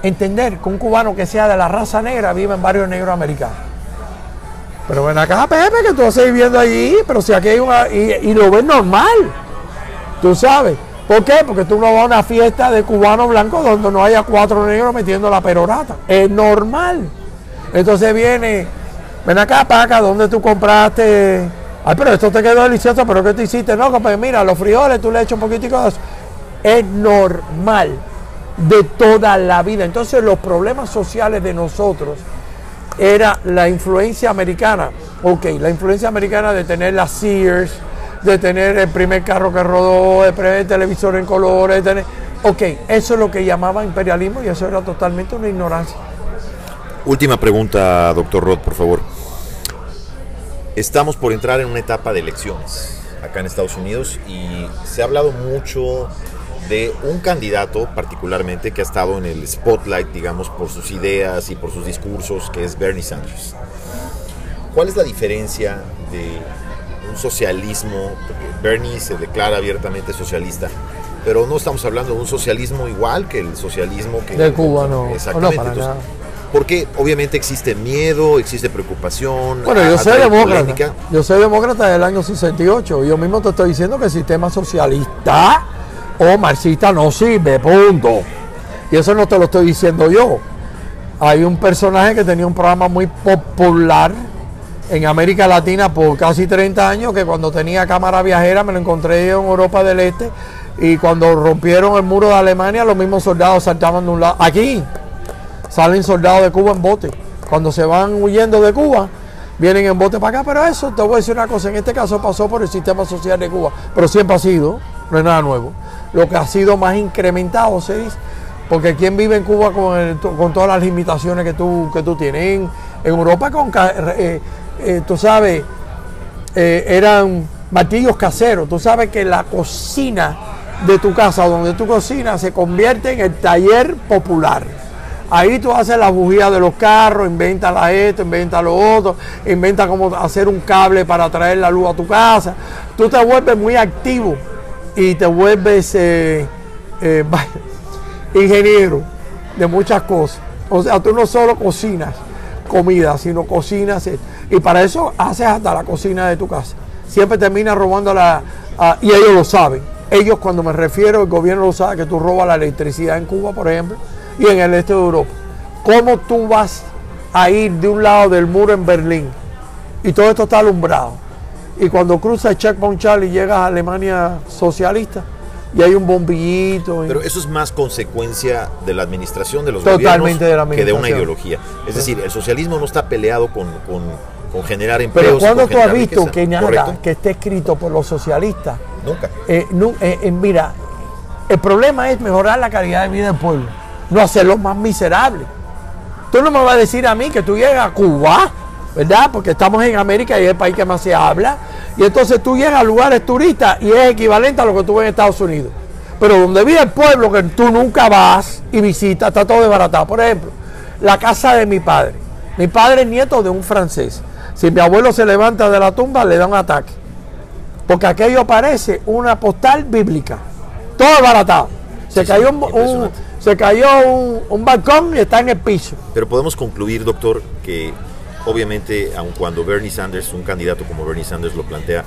entender que un cubano que sea de la raza negra vive en barrios negros americanos. Pero ven acá, Pepe, que tú estás viviendo allí, pero si aquí hay una. Y, lo ves normal. Tú sabes. ¿Por qué? Porque tú no vas a una fiesta de cubanos blancos donde no haya cuatro negros metiendo la perorata. Es normal. Entonces viene, ven acá, Paca, ¿dónde tú compraste Ay, pero esto te quedó delicioso, pero ¿qué te hiciste? No, pues mira, los frijoles tú le echas un poquitico de. Es normal de toda la vida. Entonces los problemas sociales de nosotros era la influencia americana. Ok, la influencia americana de tener las Sears, de tener el primer carro que rodó, el primer televisor en colores, de tener... Ok, eso es lo que llamaba imperialismo y eso era totalmente una ignorancia. Última pregunta, doctor Roth, por favor. Estamos por entrar en una etapa de elecciones acá en Estados Unidos y se ha hablado mucho de un candidato particularmente que ha estado en el spotlight, digamos, por sus ideas y por sus discursos, que es Bernie Sanders. ¿Cuál es la diferencia de un socialismo? Porque Bernie se declara abiertamente socialista, pero no estamos hablando de un socialismo igual que el socialismo que... De Cuba, no. Exactamente. No, porque obviamente existe miedo, existe preocupación. Bueno, yo soy demócrata. Yo soy demócrata del año 68. Yo mismo te estoy diciendo que el sistema socialista o marxista no sirve, punto. Y eso no te lo estoy diciendo yo. Hay un personaje que tenía un programa muy popular en América Latina por casi 30 años, que cuando tenía cámara viajera me lo encontré en Europa del Este, y cuando rompieron el muro de Alemania, los mismos soldados saltaban de un lado. Aquí, salen soldados de Cuba en bote. Cuando se van huyendo de Cuba, vienen en bote para acá. Pero eso, te voy a decir una cosa, en este caso pasó por el sistema social de Cuba, pero siempre ha sido, no es nada nuevo. Lo que ha sido más incrementado, se dice, porque quien vive en Cuba con, todas las limitaciones que tú, que tú tienes. En, Europa, con, eh, eh, tú sabes, eh, eran martillos caseros. Tú sabes que la cocina de tu casa, donde tú cocinas, se convierte en el taller popular. Ahí tú haces la bujía de los carros, inventa la esto, inventa lo otro, inventa cómo hacer un cable para traer la luz a tu casa. Tú te vuelves muy activo y te vuelves eh, eh, ingeniero de muchas cosas. O sea, tú no solo cocinas comida, sino cocinas y para eso haces hasta la cocina de tu casa. Siempre terminas robando la... y ellos lo saben. Ellos cuando me refiero, el gobierno lo sabe que tú robas la electricidad en Cuba, por ejemplo y en el este de Europa. ¿Cómo tú vas a ir de un lado del muro en Berlín y todo esto está alumbrado? Y cuando cruzas Checkpoint Charlie llegas a Alemania socialista y hay un bombillito. Pero eso es más consecuencia de la administración de los Totalmente de la que de una ideología. Es decir, el socialismo no está peleado con, generar empleos. Pero cuando tú has visto que nada que esté escrito por los socialistas? Nunca. Eh, eh, eh, mira, el problema es mejorar la calidad de vida del pueblo no hacerlo más miserable. Tú no me vas a decir a mí que tú llegas a Cuba, ¿verdad? Porque estamos en América y es el país que más se habla. Y entonces tú llegas a lugares turistas y es equivalente a lo que tú ves en Estados Unidos. Pero donde vive el pueblo que tú nunca vas y visitas, está todo desbaratado. Por ejemplo, la casa de mi padre. Mi padre es nieto de un francés. Si mi abuelo se levanta de la tumba, le da un ataque. Porque aquello parece una postal bíblica. Todo desbaratado. Se cayó un se cayó un, balcón y está en el piso. Pero podemos concluir, doctor, que obviamente, aun cuando Bernie Sanders, un candidato como Bernie Sanders lo plantea,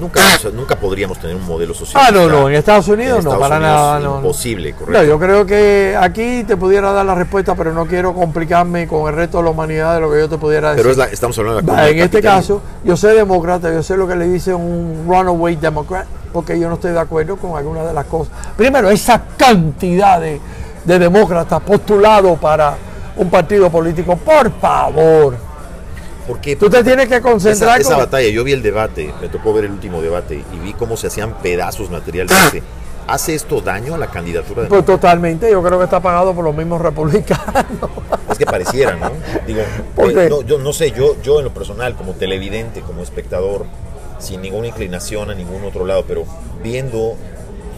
Nunca, nunca podríamos tener un modelo social. Ah, no, no, en Estados Unidos no, para nada. No, imposible, correcto. No, yo creo que aquí te pudiera dar la respuesta, pero no quiero complicarme con el resto de la humanidad de lo que yo te pudiera decir. Pero estamos hablando de la En este caso, yo soy demócrata, yo sé lo que le dice un runaway democrat, porque yo no estoy de acuerdo con algunas de las cosas. Primero, esa cantidad de, de demócratas postulados para un partido político, por favor porque tú te tienes que concentrar. Esa, esa batalla, yo vi el debate, me tocó ver el último debate y vi cómo se hacían pedazos materialmente. ¿Hace esto daño a la candidatura de Pues totalmente, yo creo que está pagado por los mismos republicanos. Es que pareciera, ¿no? Digo, no, yo no sé, yo, yo en lo personal, como televidente, como espectador, sin ninguna inclinación a ningún otro lado, pero viendo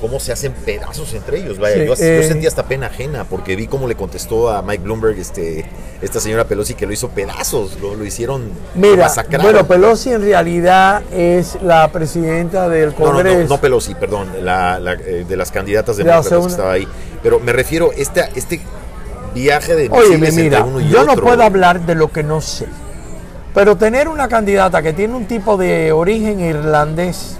cómo se hacen pedazos entre ellos. Vaya, yo, eh, sentí hasta pena ajena porque vi cómo le contestó a Mike Bloomberg este, esta señora Pelosi que lo hizo pedazos, lo, lo hicieron Mira, Bueno, Pelosi en realidad es la presidenta del Congreso. No, no, Pelosi, perdón, la, eh, de las candidatas de que estaba ahí. Pero me refiero a este, este viaje de Oye, mira, uno y yo no puedo hablar de lo que no sé. Pero tener una candidata que tiene un tipo de origen irlandés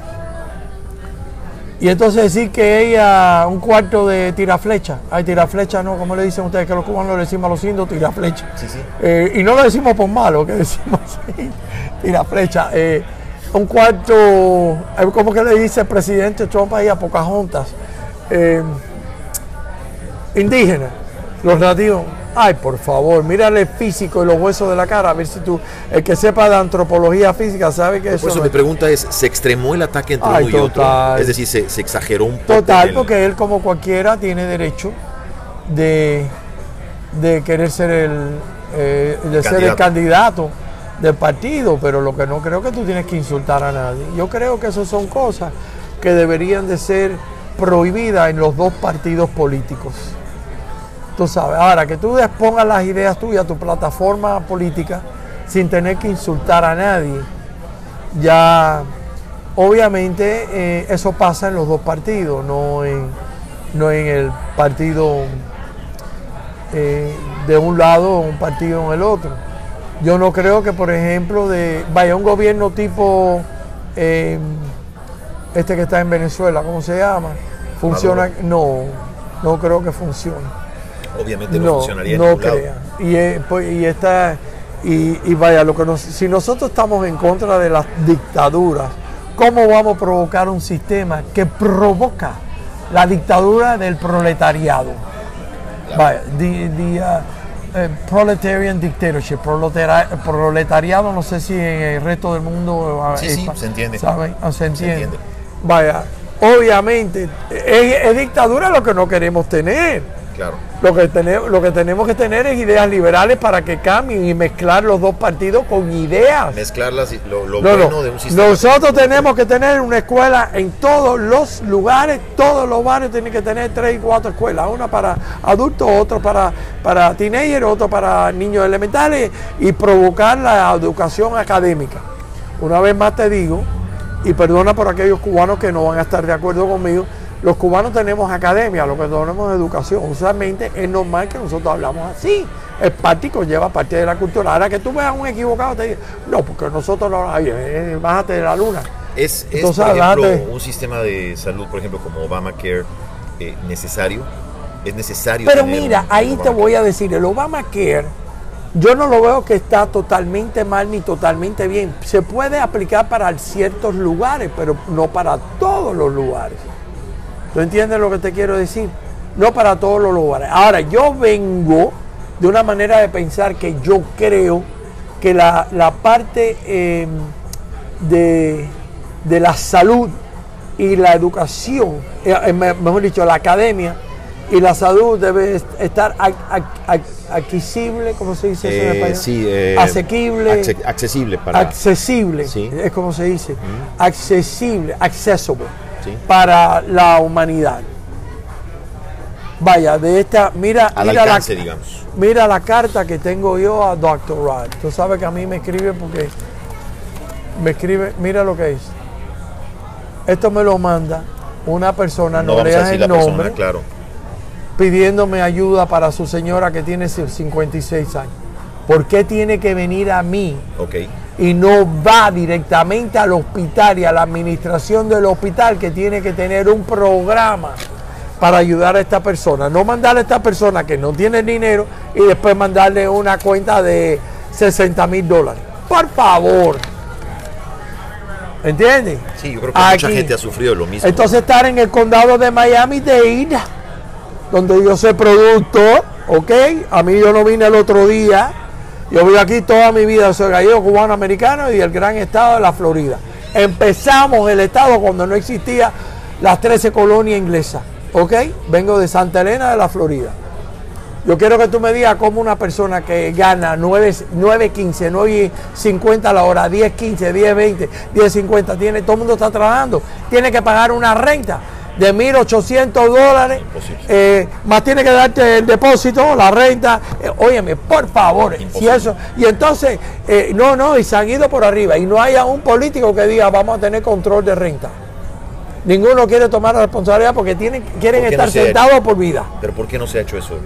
y entonces decir que ella, un cuarto de tiraflecha, hay tiraflecha, no, como le dicen ustedes, que los cubanos le decimos a los indios, tiraflecha. Sí, sí. Eh, y no lo decimos por malo, que decimos así, tiraflecha. Eh, un cuarto, eh, como que le dice el presidente Trump ahí a Pocahontas, indígena, los nativos Ay, por favor, mírale el físico y los huesos de la cara, a ver si tú, el que sepa de antropología física, sabe que eso. Por eso mi pregunta es: ¿se extremó el ataque entre uno y otro? Es decir, ¿se, exageró un poco. Total, porque él, como cualquiera, tiene derecho de, de querer ser el, eh, de ser el candidato del partido, pero lo que no creo que tú tienes que insultar a nadie. Yo creo que esas son cosas que deberían de ser prohibidas en los dos partidos políticos. Tú sabes, ahora que tú expongas las ideas tuyas, tu plataforma política, sin tener que insultar a nadie, ya obviamente eh, eso pasa en los dos partidos, no en, no en el partido eh, de un lado o un partido en el otro. Yo no creo que, por ejemplo, de vaya un gobierno tipo eh, este que está en Venezuela, ¿cómo se llama? Funciona, no, no creo que funcione obviamente no, funcionaría no crea. Y, eh, pues, y, está, y, vaya, lo que si nosotros estamos en contra de las dictaduras, ¿cómo vamos a provocar un sistema que provoca la dictadura del proletariado? Vaya, the, uh, eh, proletarian dictatorship, proletariado, no sé si en el resto del mundo sí, sí, se entiende. ¿saben? Se entiende. Vaya, obviamente, es dictadura lo que no queremos tener. Lo que, tenemos, lo que tenemos que tener es ideas liberales para que cambien y mezclar los dos partidos con ideas. Mezclarlas, lo, lo bueno de un sistema. Nosotros tenemos que tener una escuela en todos los lugares, todos los barrios tienen que tener tres y cuatro escuelas, una para adultos, otra para, para teenagers, otra para niños elementales y provocar la educación académica. Una vez más te digo, y perdona por aquellos cubanos que no van a estar de acuerdo conmigo, los cubanos tenemos academia, lo que tenemos educación. Usualmente es normal que nosotros hablamos así. El práctico lleva parte de la cultura. Ahora que tú veas un equivocado, te digo, no, porque nosotros no, eh, bájate de la luna. Es, por ejemplo, un sistema de salud, por ejemplo, como Obamacare, eh, necesario. Es necesario. Pero mira, ahí te voy a decir, el Obamacare, yo no lo veo que está totalmente mal ni totalmente bien. Se puede aplicar para ciertos lugares, pero no para todos los lugares. ¿Tú entiendes lo que te quiero decir? No para todos los lugares. Ahora, yo vengo de una manera de pensar que yo creo que la, parte em, de, la salud y la educación, eh, eh, mejor dicho, la academia y la salud debe estar accesible, ¿cómo se dice eso en eh, español? Sí, asequible. accesible para. Accesible, es como se dice. Accesible, accessible para la humanidad. Vaya, de esta, mira, mira, la, mira la carta que tengo yo a Dr. Rod. Tú sabes que a mí me escribe porque me escribe, mira lo que es. Esto me lo manda una persona, no, leas el nombre, claro. pidiéndome ayuda para su señora que tiene 56 años. ¿Por qué tiene que venir a mí? Okay y no va directamente al hospital y a la administración del hospital que tiene que tener un programa para ayudar a esta persona. No mandarle a esta persona que no tiene dinero y después mandarle una cuenta de 60 mil dólares. Por favor. ¿Entiendes? Sí, yo creo que mucha gente ha sufrido lo mismo. Entonces estar en el condado de Miami-Dade, donde yo soy productor, ¿ok? A mí yo no vine el otro día. Yo vivo aquí toda mi vida, soy gallego, cubano, americano y el gran estado de la Florida. Empezamos el estado cuando no existía las 13 colonias inglesas, ¿ok? Vengo de Santa Elena de la Florida. Yo quiero que tú me digas cómo una persona que gana 9.15, 9.50 a la hora, 10.15, 10.20, 10.50, tiene, todo el mundo está trabajando, tiene que pagar una renta de 1.800 dólares, eh, más tiene que darte el depósito, la renta. Eh, óyeme, por favor, si eso. Y entonces, eh, no, no, y se han ido por arriba. Y no haya un político que diga, vamos a tener control de renta. Ninguno quiere tomar la responsabilidad porque tienen, quieren estar sentados por vida. ¿Pero por qué no se ha hecho eso?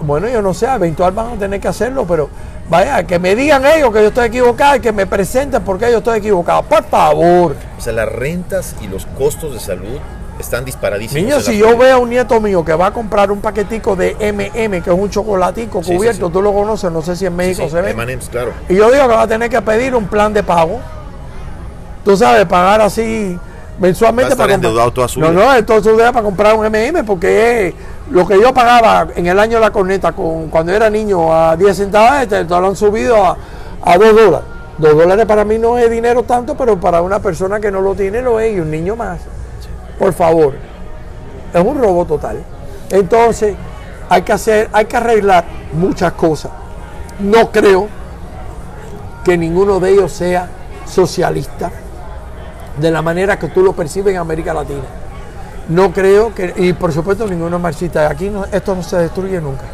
bueno, yo no sé, eventual van a tener que hacerlo, pero vaya, que me digan ellos que yo estoy equivocado y que me presenten porque yo estoy equivocado. Por favor. O sea, las rentas y los costos de salud están disparadísimos. Niños, si yo veo a un nieto mío que va a comprar un paquetico de MM, que es un chocolatico cubierto, tú lo conoces, no sé si en México se ve. claro. Y yo digo que va a tener que pedir un plan de pago. Tú sabes, pagar así mensualmente para comprar. Toda su no, no, entonces para comprar un MM porque lo que yo pagaba en el año de la corneta con, cuando era niño a 10 centavos, este, lo han subido a, a 2 dólares. 2 dólares para mí no es dinero tanto, pero para una persona que no lo tiene lo es y un niño más. Por favor. Es un robo total. Entonces, hay que hacer, hay que arreglar muchas cosas. No creo que ninguno de ellos sea socialista de la manera que tú lo percibes en América Latina. No creo que, y por supuesto ninguno es marxista, aquí esto no se destruye nunca.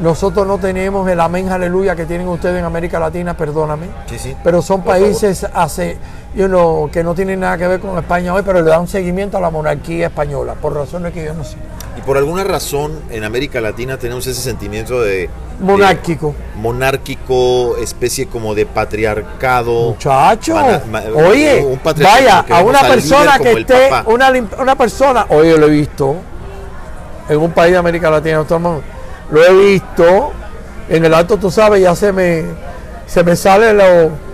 Nosotros no tenemos el amén, aleluya que tienen ustedes en América Latina, perdóname. Sí, sí. Pero son países hace, you que no tienen nada que ver con España hoy, pero le dan seguimiento a la monarquía española, por razones que yo no sé. Y por alguna razón en América Latina tenemos ese sentimiento de... Monárquico. monárquico, especie como de patriarcado. Muchacho. oye, vaya, a una persona que esté, una, una persona, oye, lo he visto en un país de América Latina, lo he visto en el alto, tú sabes, ya se me, se me sale lo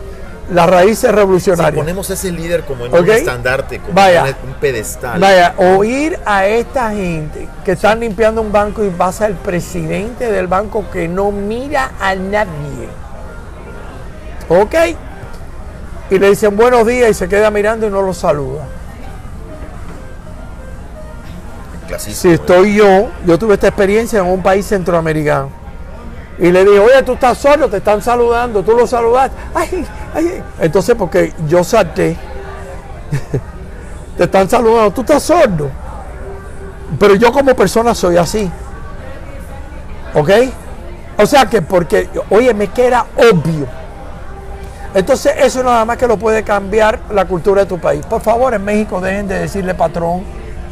las raíces revolucionarias. Si ponemos ese líder como en un estandarte, como en un pedestal. Vaya, oír a esta gente que están limpiando un banco y pasa el presidente del banco que no mira a nadie. ¿Ok? Y le dicen buenos días y se queda mirando y no lo saluda. Si estoy yo, yo tuve esta experiencia en un país centroamericano y le dije, oye, tú estás solo, te están saludando, tú lo saludaste. Ay, ay. Entonces, porque yo salté, te están saludando, tú estás sordo. Pero yo como persona soy así. ¿Ok? O sea que porque, oye, me queda obvio. Entonces eso nada más que lo puede cambiar la cultura de tu país. Por favor, en México dejen de decirle patrón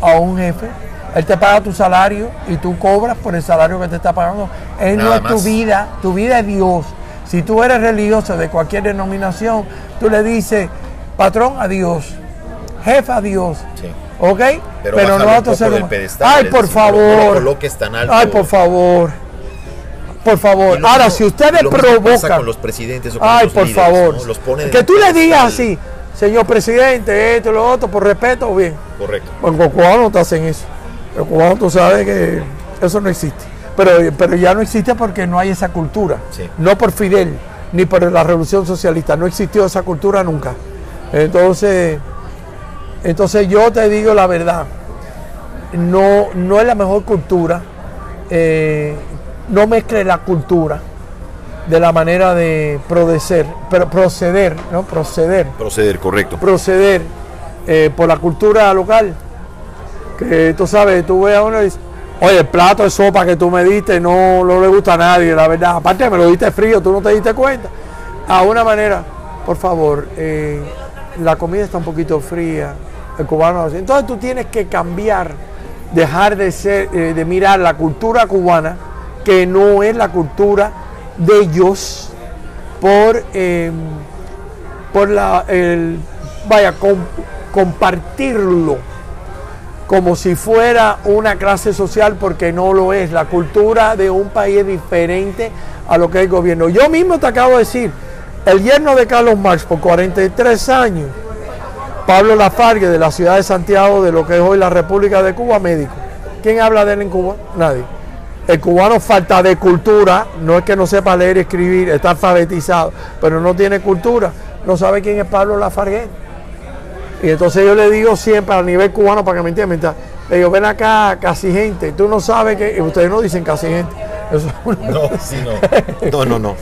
a un jefe. Él te paga tu salario y tú cobras por el salario que te está pagando. Él no es tu vida, tu vida es Dios. Si tú eres religioso de cualquier denominación, tú le dices, patrón a Dios, jefe a Dios. Sí. ¿Ok? Pero, no a otro ser Ay, por favor. Ay, por favor. Por favor. Ahora, si ustedes provocan. con los presidentes o con Ay, por favor. que tú le digas así, señor presidente, esto, lo otro, por respeto, bien. Correcto. Con no te hacen eso. Pero cubano tú sabes que eso no existe. Pero, pero ya no existe porque no hay esa cultura. No por Fidel, ni por la revolución socialista. No existió esa cultura nunca. Entonces, entonces yo te digo la verdad. No, no es la mejor cultura. Eh, no mezcle la cultura de la manera de proceder, pero proceder, ¿no? Proceder. Proceder, correcto. Proceder eh, por la cultura local que tú sabes, tú ves a uno y dices, oye, el plato de sopa que tú me diste no, no le gusta a nadie, la verdad. Aparte me lo diste frío, tú no te diste cuenta. A una manera, por favor, eh, la comida está un poquito fría, el cubano Entonces tú tienes que cambiar, dejar de ser, eh, de mirar la cultura cubana, que no es la cultura de ellos, por, em, por la, el, vaya, com- compartirlo como si fuera una clase social porque no lo es. La cultura de un país es diferente a lo que es el gobierno. Yo mismo te acabo de decir, el yerno de Carlos Marx por 43 años, Pablo Lafargue de la ciudad de Santiago, de lo que es hoy la República de Cuba, médico. ¿Quién habla de él en Cuba? Nadie. El cubano falta de cultura, no es que no sepa leer y escribir, está alfabetizado, pero no tiene cultura, no sabe quién es Pablo Lafargue. Y entonces yo le digo siempre a nivel cubano para que me entiendan, le digo, ven acá, casi gente, tú no sabes que, y ustedes no dicen casi gente, eso No, sí, no. No, no, no.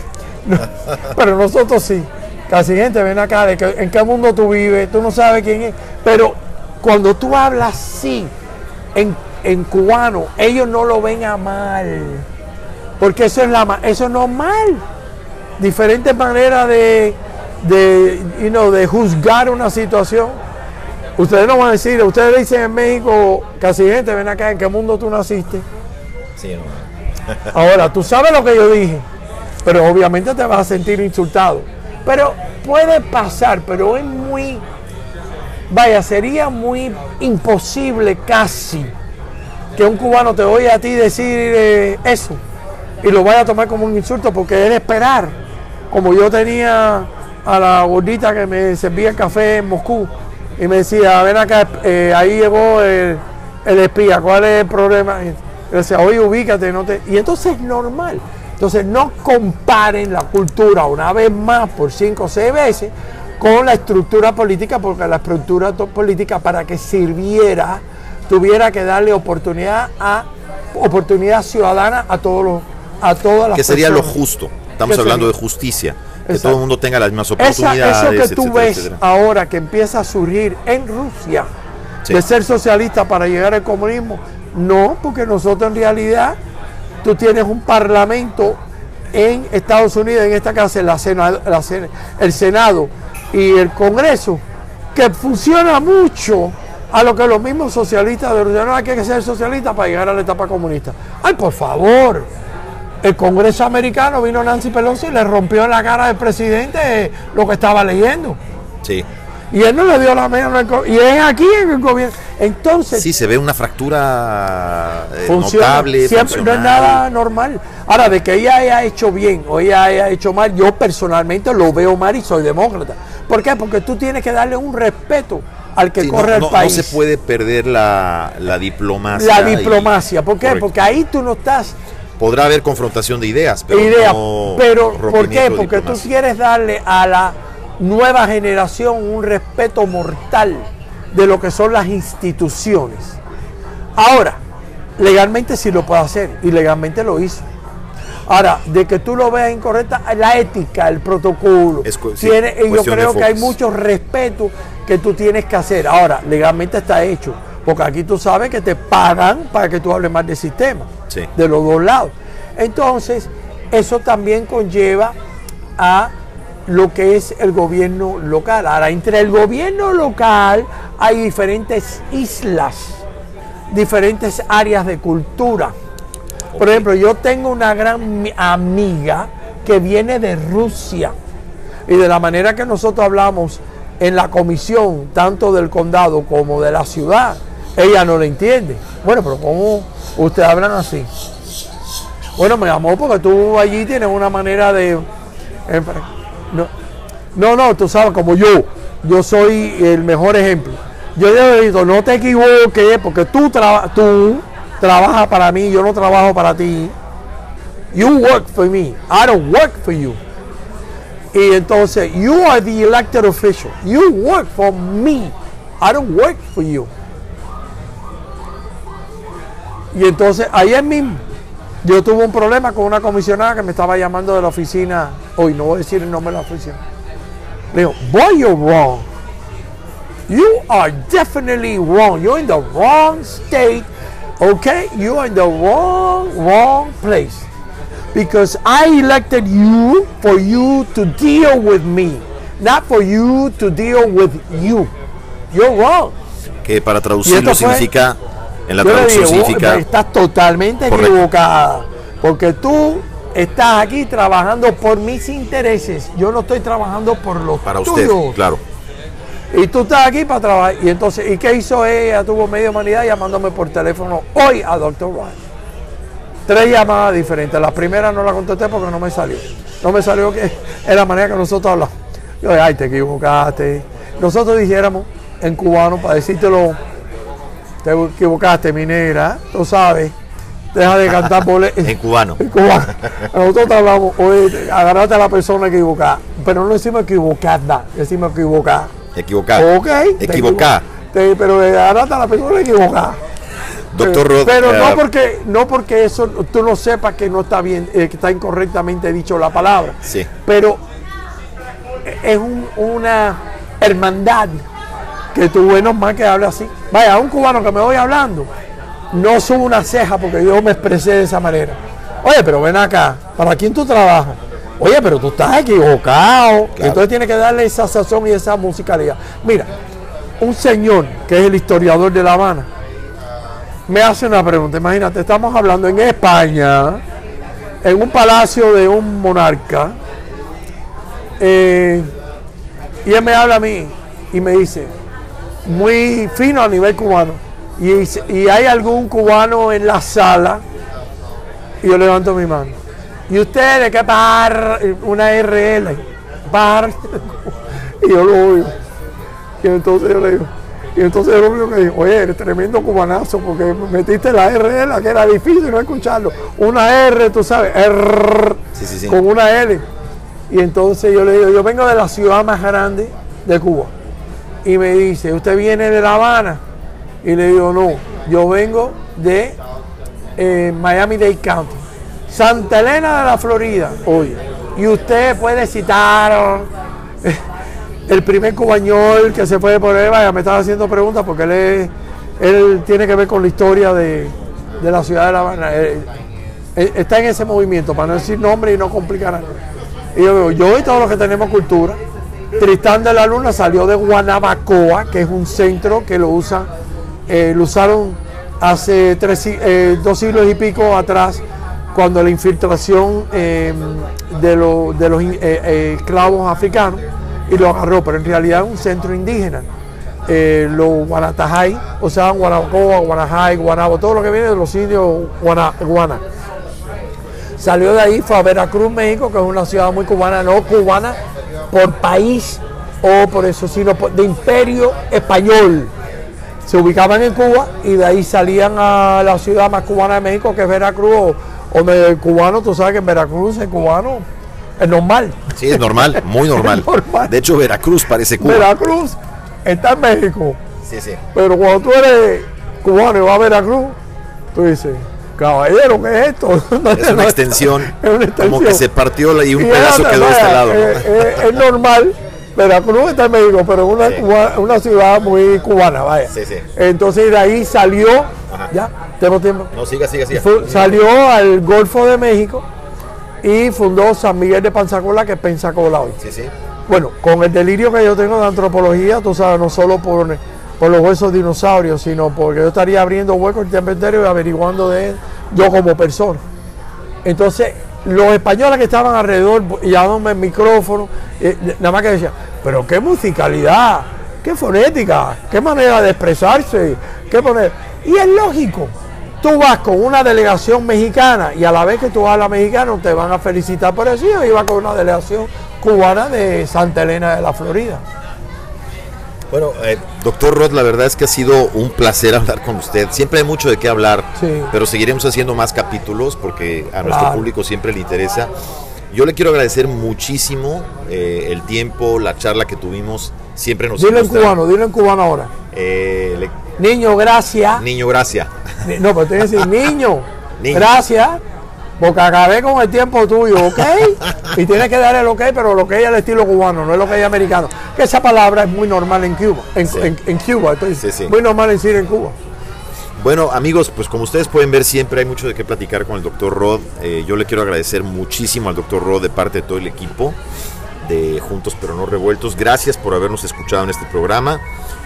pero nosotros sí. Casi gente, ven acá, de que- en qué mundo tú vives, tú no sabes quién es. Pero cuando tú hablas así, en, en cubano, ellos no lo ven a mal. Porque eso es, la, eso es normal. Diferentes maneras de, de, you know, de juzgar una situación. Ustedes no van a decir, ustedes dicen en México, casi gente, ven acá, ¿en qué mundo tú naciste? Sí, no. Ahora, tú sabes lo que yo dije, pero obviamente te vas a sentir insultado. Pero puede pasar, pero es muy, vaya, sería muy imposible casi que un cubano te oiga a ti decir eh, eso y lo vaya a tomar como un insulto porque es de esperar. Como yo tenía a la gordita que me servía el café en Moscú y me decía, ven acá, eh, ahí llegó el, el espía, ¿cuál es el problema? Y yo decía, oye, ubícate, no te... Y entonces es normal. Entonces no comparen la cultura una vez más por cinco o seis veces con la estructura política, porque la estructura política para que sirviera tuviera que darle oportunidad a oportunidad ciudadana a todos los a todas las Que sería lo justo. Estamos ¿Qué hablando sería? de justicia. Que todo el mundo tenga las mismas Esa- oportunidades. eso que tú etcétera, ves etcétera. ahora que empieza a surgir en Rusia, Sí. de ser socialista para llegar al comunismo, no, porque nosotros en realidad, tú tienes un parlamento en Estados Unidos, en esta casa, la Sena- la Sen- el Senado y el Congreso, que funciona mucho a lo que los mismos socialistas de Rusia, no hay que ser socialista para llegar a la etapa comunista. Ay, por favor, el Congreso americano vino Nancy Pelosi y le rompió en la cara al presidente lo que estaba leyendo. Sí. Y él no le dio la mano Y es aquí en el gobierno. Entonces, Sí, se ve una fractura eh, funciona. notable. Siempre no es nada normal. Ahora, de que ella haya hecho bien o ella haya hecho mal, yo personalmente lo veo mal y soy demócrata. ¿Por qué? Porque tú tienes que darle un respeto al que Sí, no- corre no, el no país. se puede perder la, la diplomacia. la y- diplomacia. ¿Por qué? Correcto. Porque ahí tú no estás Podrá haber confrontación de ideas, pero no pero ¿por qué? Porque tú quieres darle a la nueva generación un respeto mortal de lo que son las instituciones. Ahora, legalmente sí lo puede hacer y legalmente lo hizo. Ahora, de que tú lo veas incorrecta, la ética, el protocolo. Es cu- sí, tiene, y yo creo que hay mucho respeto que tú tienes que hacer. Ahora, legalmente está hecho. Porque aquí tú sabes que te pagan para que tú hables más del sistema. Sí. De los dos lados. Entonces, eso también conlleva a lo que es el gobierno local. Ahora, entre el gobierno local hay diferentes islas, diferentes áreas de cultura. Por ejemplo, yo tengo una gran mi- amiga que viene de Rusia y de la manera que nosotros hablamos en la comisión, tanto del condado como de la ciudad, ella no lo entiende. Bueno, pero ¿cómo ustedes hablan así? Bueno, me llamó porque tú allí tienes una manera de... eh, No, no, no, tú sabes, como yo, yo soy el mejor ejemplo. Yo le digo, no te equivoques, porque tú, traba- tú trabajas para mí, yo no trabajo para ti. You work for me, I don't work for you. Y entonces, you are the elected official. You work for me, I don't work for you. Y entonces, ayer mismo, yo tuve un problema con una comisionada que me estaba llamando de la oficina. Hoy no voy a decir el nombre de la oficina. Le digo, boy, you're wrong. You are definitely wrong. You're in the wrong state. Okay? You're in the wrong, wrong place. Because I elected you for you to deal with me, not for you to deal with you. You're wrong. Que para traducirlo fue- significa, en la Yo le traducción digo, significa, estás totalmente Correcto. equivocada. Porque tú estás aquí trabajando por mis intereses. Yo no estoy trabajando por los Para usted, tuyos. claro. Y tú estás aquí para trabajar. Y entonces, ¿y qué hizo ella? Tuvo media humanidad llamándome por teléfono hoy a Dr. Ryan. Tres llamadas diferentes. La primera no la contesté porque no me salió. No me salió que es la manera que nosotros hablamos. Yo dije, ay, te equivocaste. Nosotros dijéramos en cubano para decírtelo, te equivocaste, mi negra, tú sabes. Deja de cantar por En cubano. en cubano. Nosotros hablamos, oye, agarrate a la persona equivocada. Pero no decimos equivocada, decimos equivocada. Equivocado. Ok. Equivocada. pero agarrate a la persona equivocada. Doctor Rod. Pero eh, no porque no porque eso tú no sepas que no está bien, eh, que está incorrectamente dicho la palabra. Sí. Pero es un- una hermandad que tú bueno más que hable así. Vaya, un cubano que me voy hablando, no subo una ceja porque yo me expresé de esa manera. Oye, pero ven acá, ¿para quién tú trabajas? Oye, pero tú estás equivocado. Claro. Entonces tiene que darle esa sazón y esa musicalidad. Mira, un señor que es el historiador de La Habana me hace una pregunta. Imagínate, estamos hablando en España, en un palacio de un monarca, eh, y él me habla a mí y me dice, muy fino a nivel cubano, y, ¿y hay algún cubano en la sala? Y yo levanto mi mano. ¿Y usted de qué par? Una RL. Par. Y yo lo oigo. Y entonces yo le digo, y entonces el único que dijo, oye, eres tremendo cubanazo, porque metiste la RL, que era difícil no escucharlo. Una R, tú sabes, R, Sí, sí, sí. con una L. Y entonces yo le digo, yo vengo de la ciudad más grande de Cuba. Y me dice, ¿usted viene de La Habana? Y le digo, no, yo vengo de eh, Miami-Dade County. Santa Elena de la Florida, oye. Y usted puede citar eh, el primer cubañol que se puede poner, vaya, me estaba haciendo preguntas porque él, él tiene que ver con la historia de, de la ciudad de La Habana. Eh, eh, está en ese movimiento, para no decir nombre y no complicar nada. Y yo digo, yo y todos los que tenemos cultura, Tristán de la Luna salió de Guanabacoa, que es un centro que lo usan, eh, lo usaron hace eh, dos siglos y pico atrás, cuando la infiltración eh, de, lo- de los eh, eh, esclavos africanos y lo agarró, pero en realidad es un centro indígena. Los guanatajay, o sea, Guanabacoa, Guanajay, Guanabo, todo lo que viene de los indios guana, guana. Salió de ahí, fue a Veracruz, México, que es una ciudad muy cubana, no cubana por país o por eso, sino por- de imperio español. Se ubicaban en Cuba y de ahí salían a la ciudad más cubana de México, que es Veracruz, me- el cubano, tú sabes que en Veracruz el cubano es normal. Sí, es normal, muy normal. Es normal. De hecho, Veracruz parece Cuba. Veracruz está en México, Sí, sí. pero cuando tú eres cubano y vas a Veracruz, tú dices, caballero, ¿qué es esto? Es una extensión. Es una extensión. Como que se partió y un Y pedazo era- quedó de este lado. ¿no? eh, eh, es normal. Veracruz está en México, pero es una, Sí. una ciudad muy cubana, vaya. Sí, sí. Entonces de ahí salió, Ajá. ya, tengo tiempo. No, siga, siga, siga. Salió al Golfo de México y fundó San Miguel de Panzacola, que es Pensacola hoy. Sí, sí. Bueno, con el delirio que yo tengo de antropología, tú sabes, no solo por, por los huesos dinosaurios, sino porque yo estaría abriendo huecos en el tiempo entero y averiguando de él, yo como persona. Entonces, los españoles que estaban alrededor, llamándome el micrófono, eh, nada más que decían, pero qué musicalidad, qué fonética, qué manera de expresarse, qué poner. Y es lógico, tú vas con una delegación mexicana y a la vez que tú hablas mexicano te van a felicitar por eso. Yo iba con una delegación cubana de Santa Elena de la Florida. Bueno, eh, doctor Roth, la verdad es que ha sido un placer hablar con usted. Siempre hay mucho de qué hablar, Sí. pero seguiremos haciendo más capítulos porque a nuestro Claro. público siempre le interesa. Yo le quiero agradecer muchísimo eh, el tiempo, la charla que tuvimos. Siempre nos Dilo en cubano, dilo en cubano ahora. Eh, le- Niño, gracias. niño, gracias. No, pero tienes que decir, niño, Niño. gracias, porque acabé con el tiempo tuyo, ¿ok? Y tienes que dar el ok, pero lo que es al estilo cubano, no es lo que es americano. Que esa palabra es muy normal en Cuba, en, Sí. en- en Cuba, entonces, Sí, sí. muy normal en decir en Cuba. Bueno, amigos, pues como ustedes pueden ver, siempre hay mucho de qué platicar con el doctor Rod. Eh, yo le quiero agradecer muchísimo al doctor Rod de parte de todo el equipo de Juntos pero no revueltos. Gracias por habernos escuchado en este programa.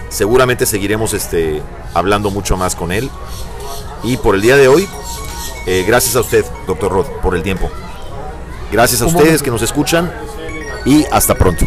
Seguramente seguiremos este, hablando mucho más con él. Y por el día de hoy, eh, gracias a usted, doctor Rod, por el tiempo. Gracias a ustedes que nos escuchan y hasta pronto.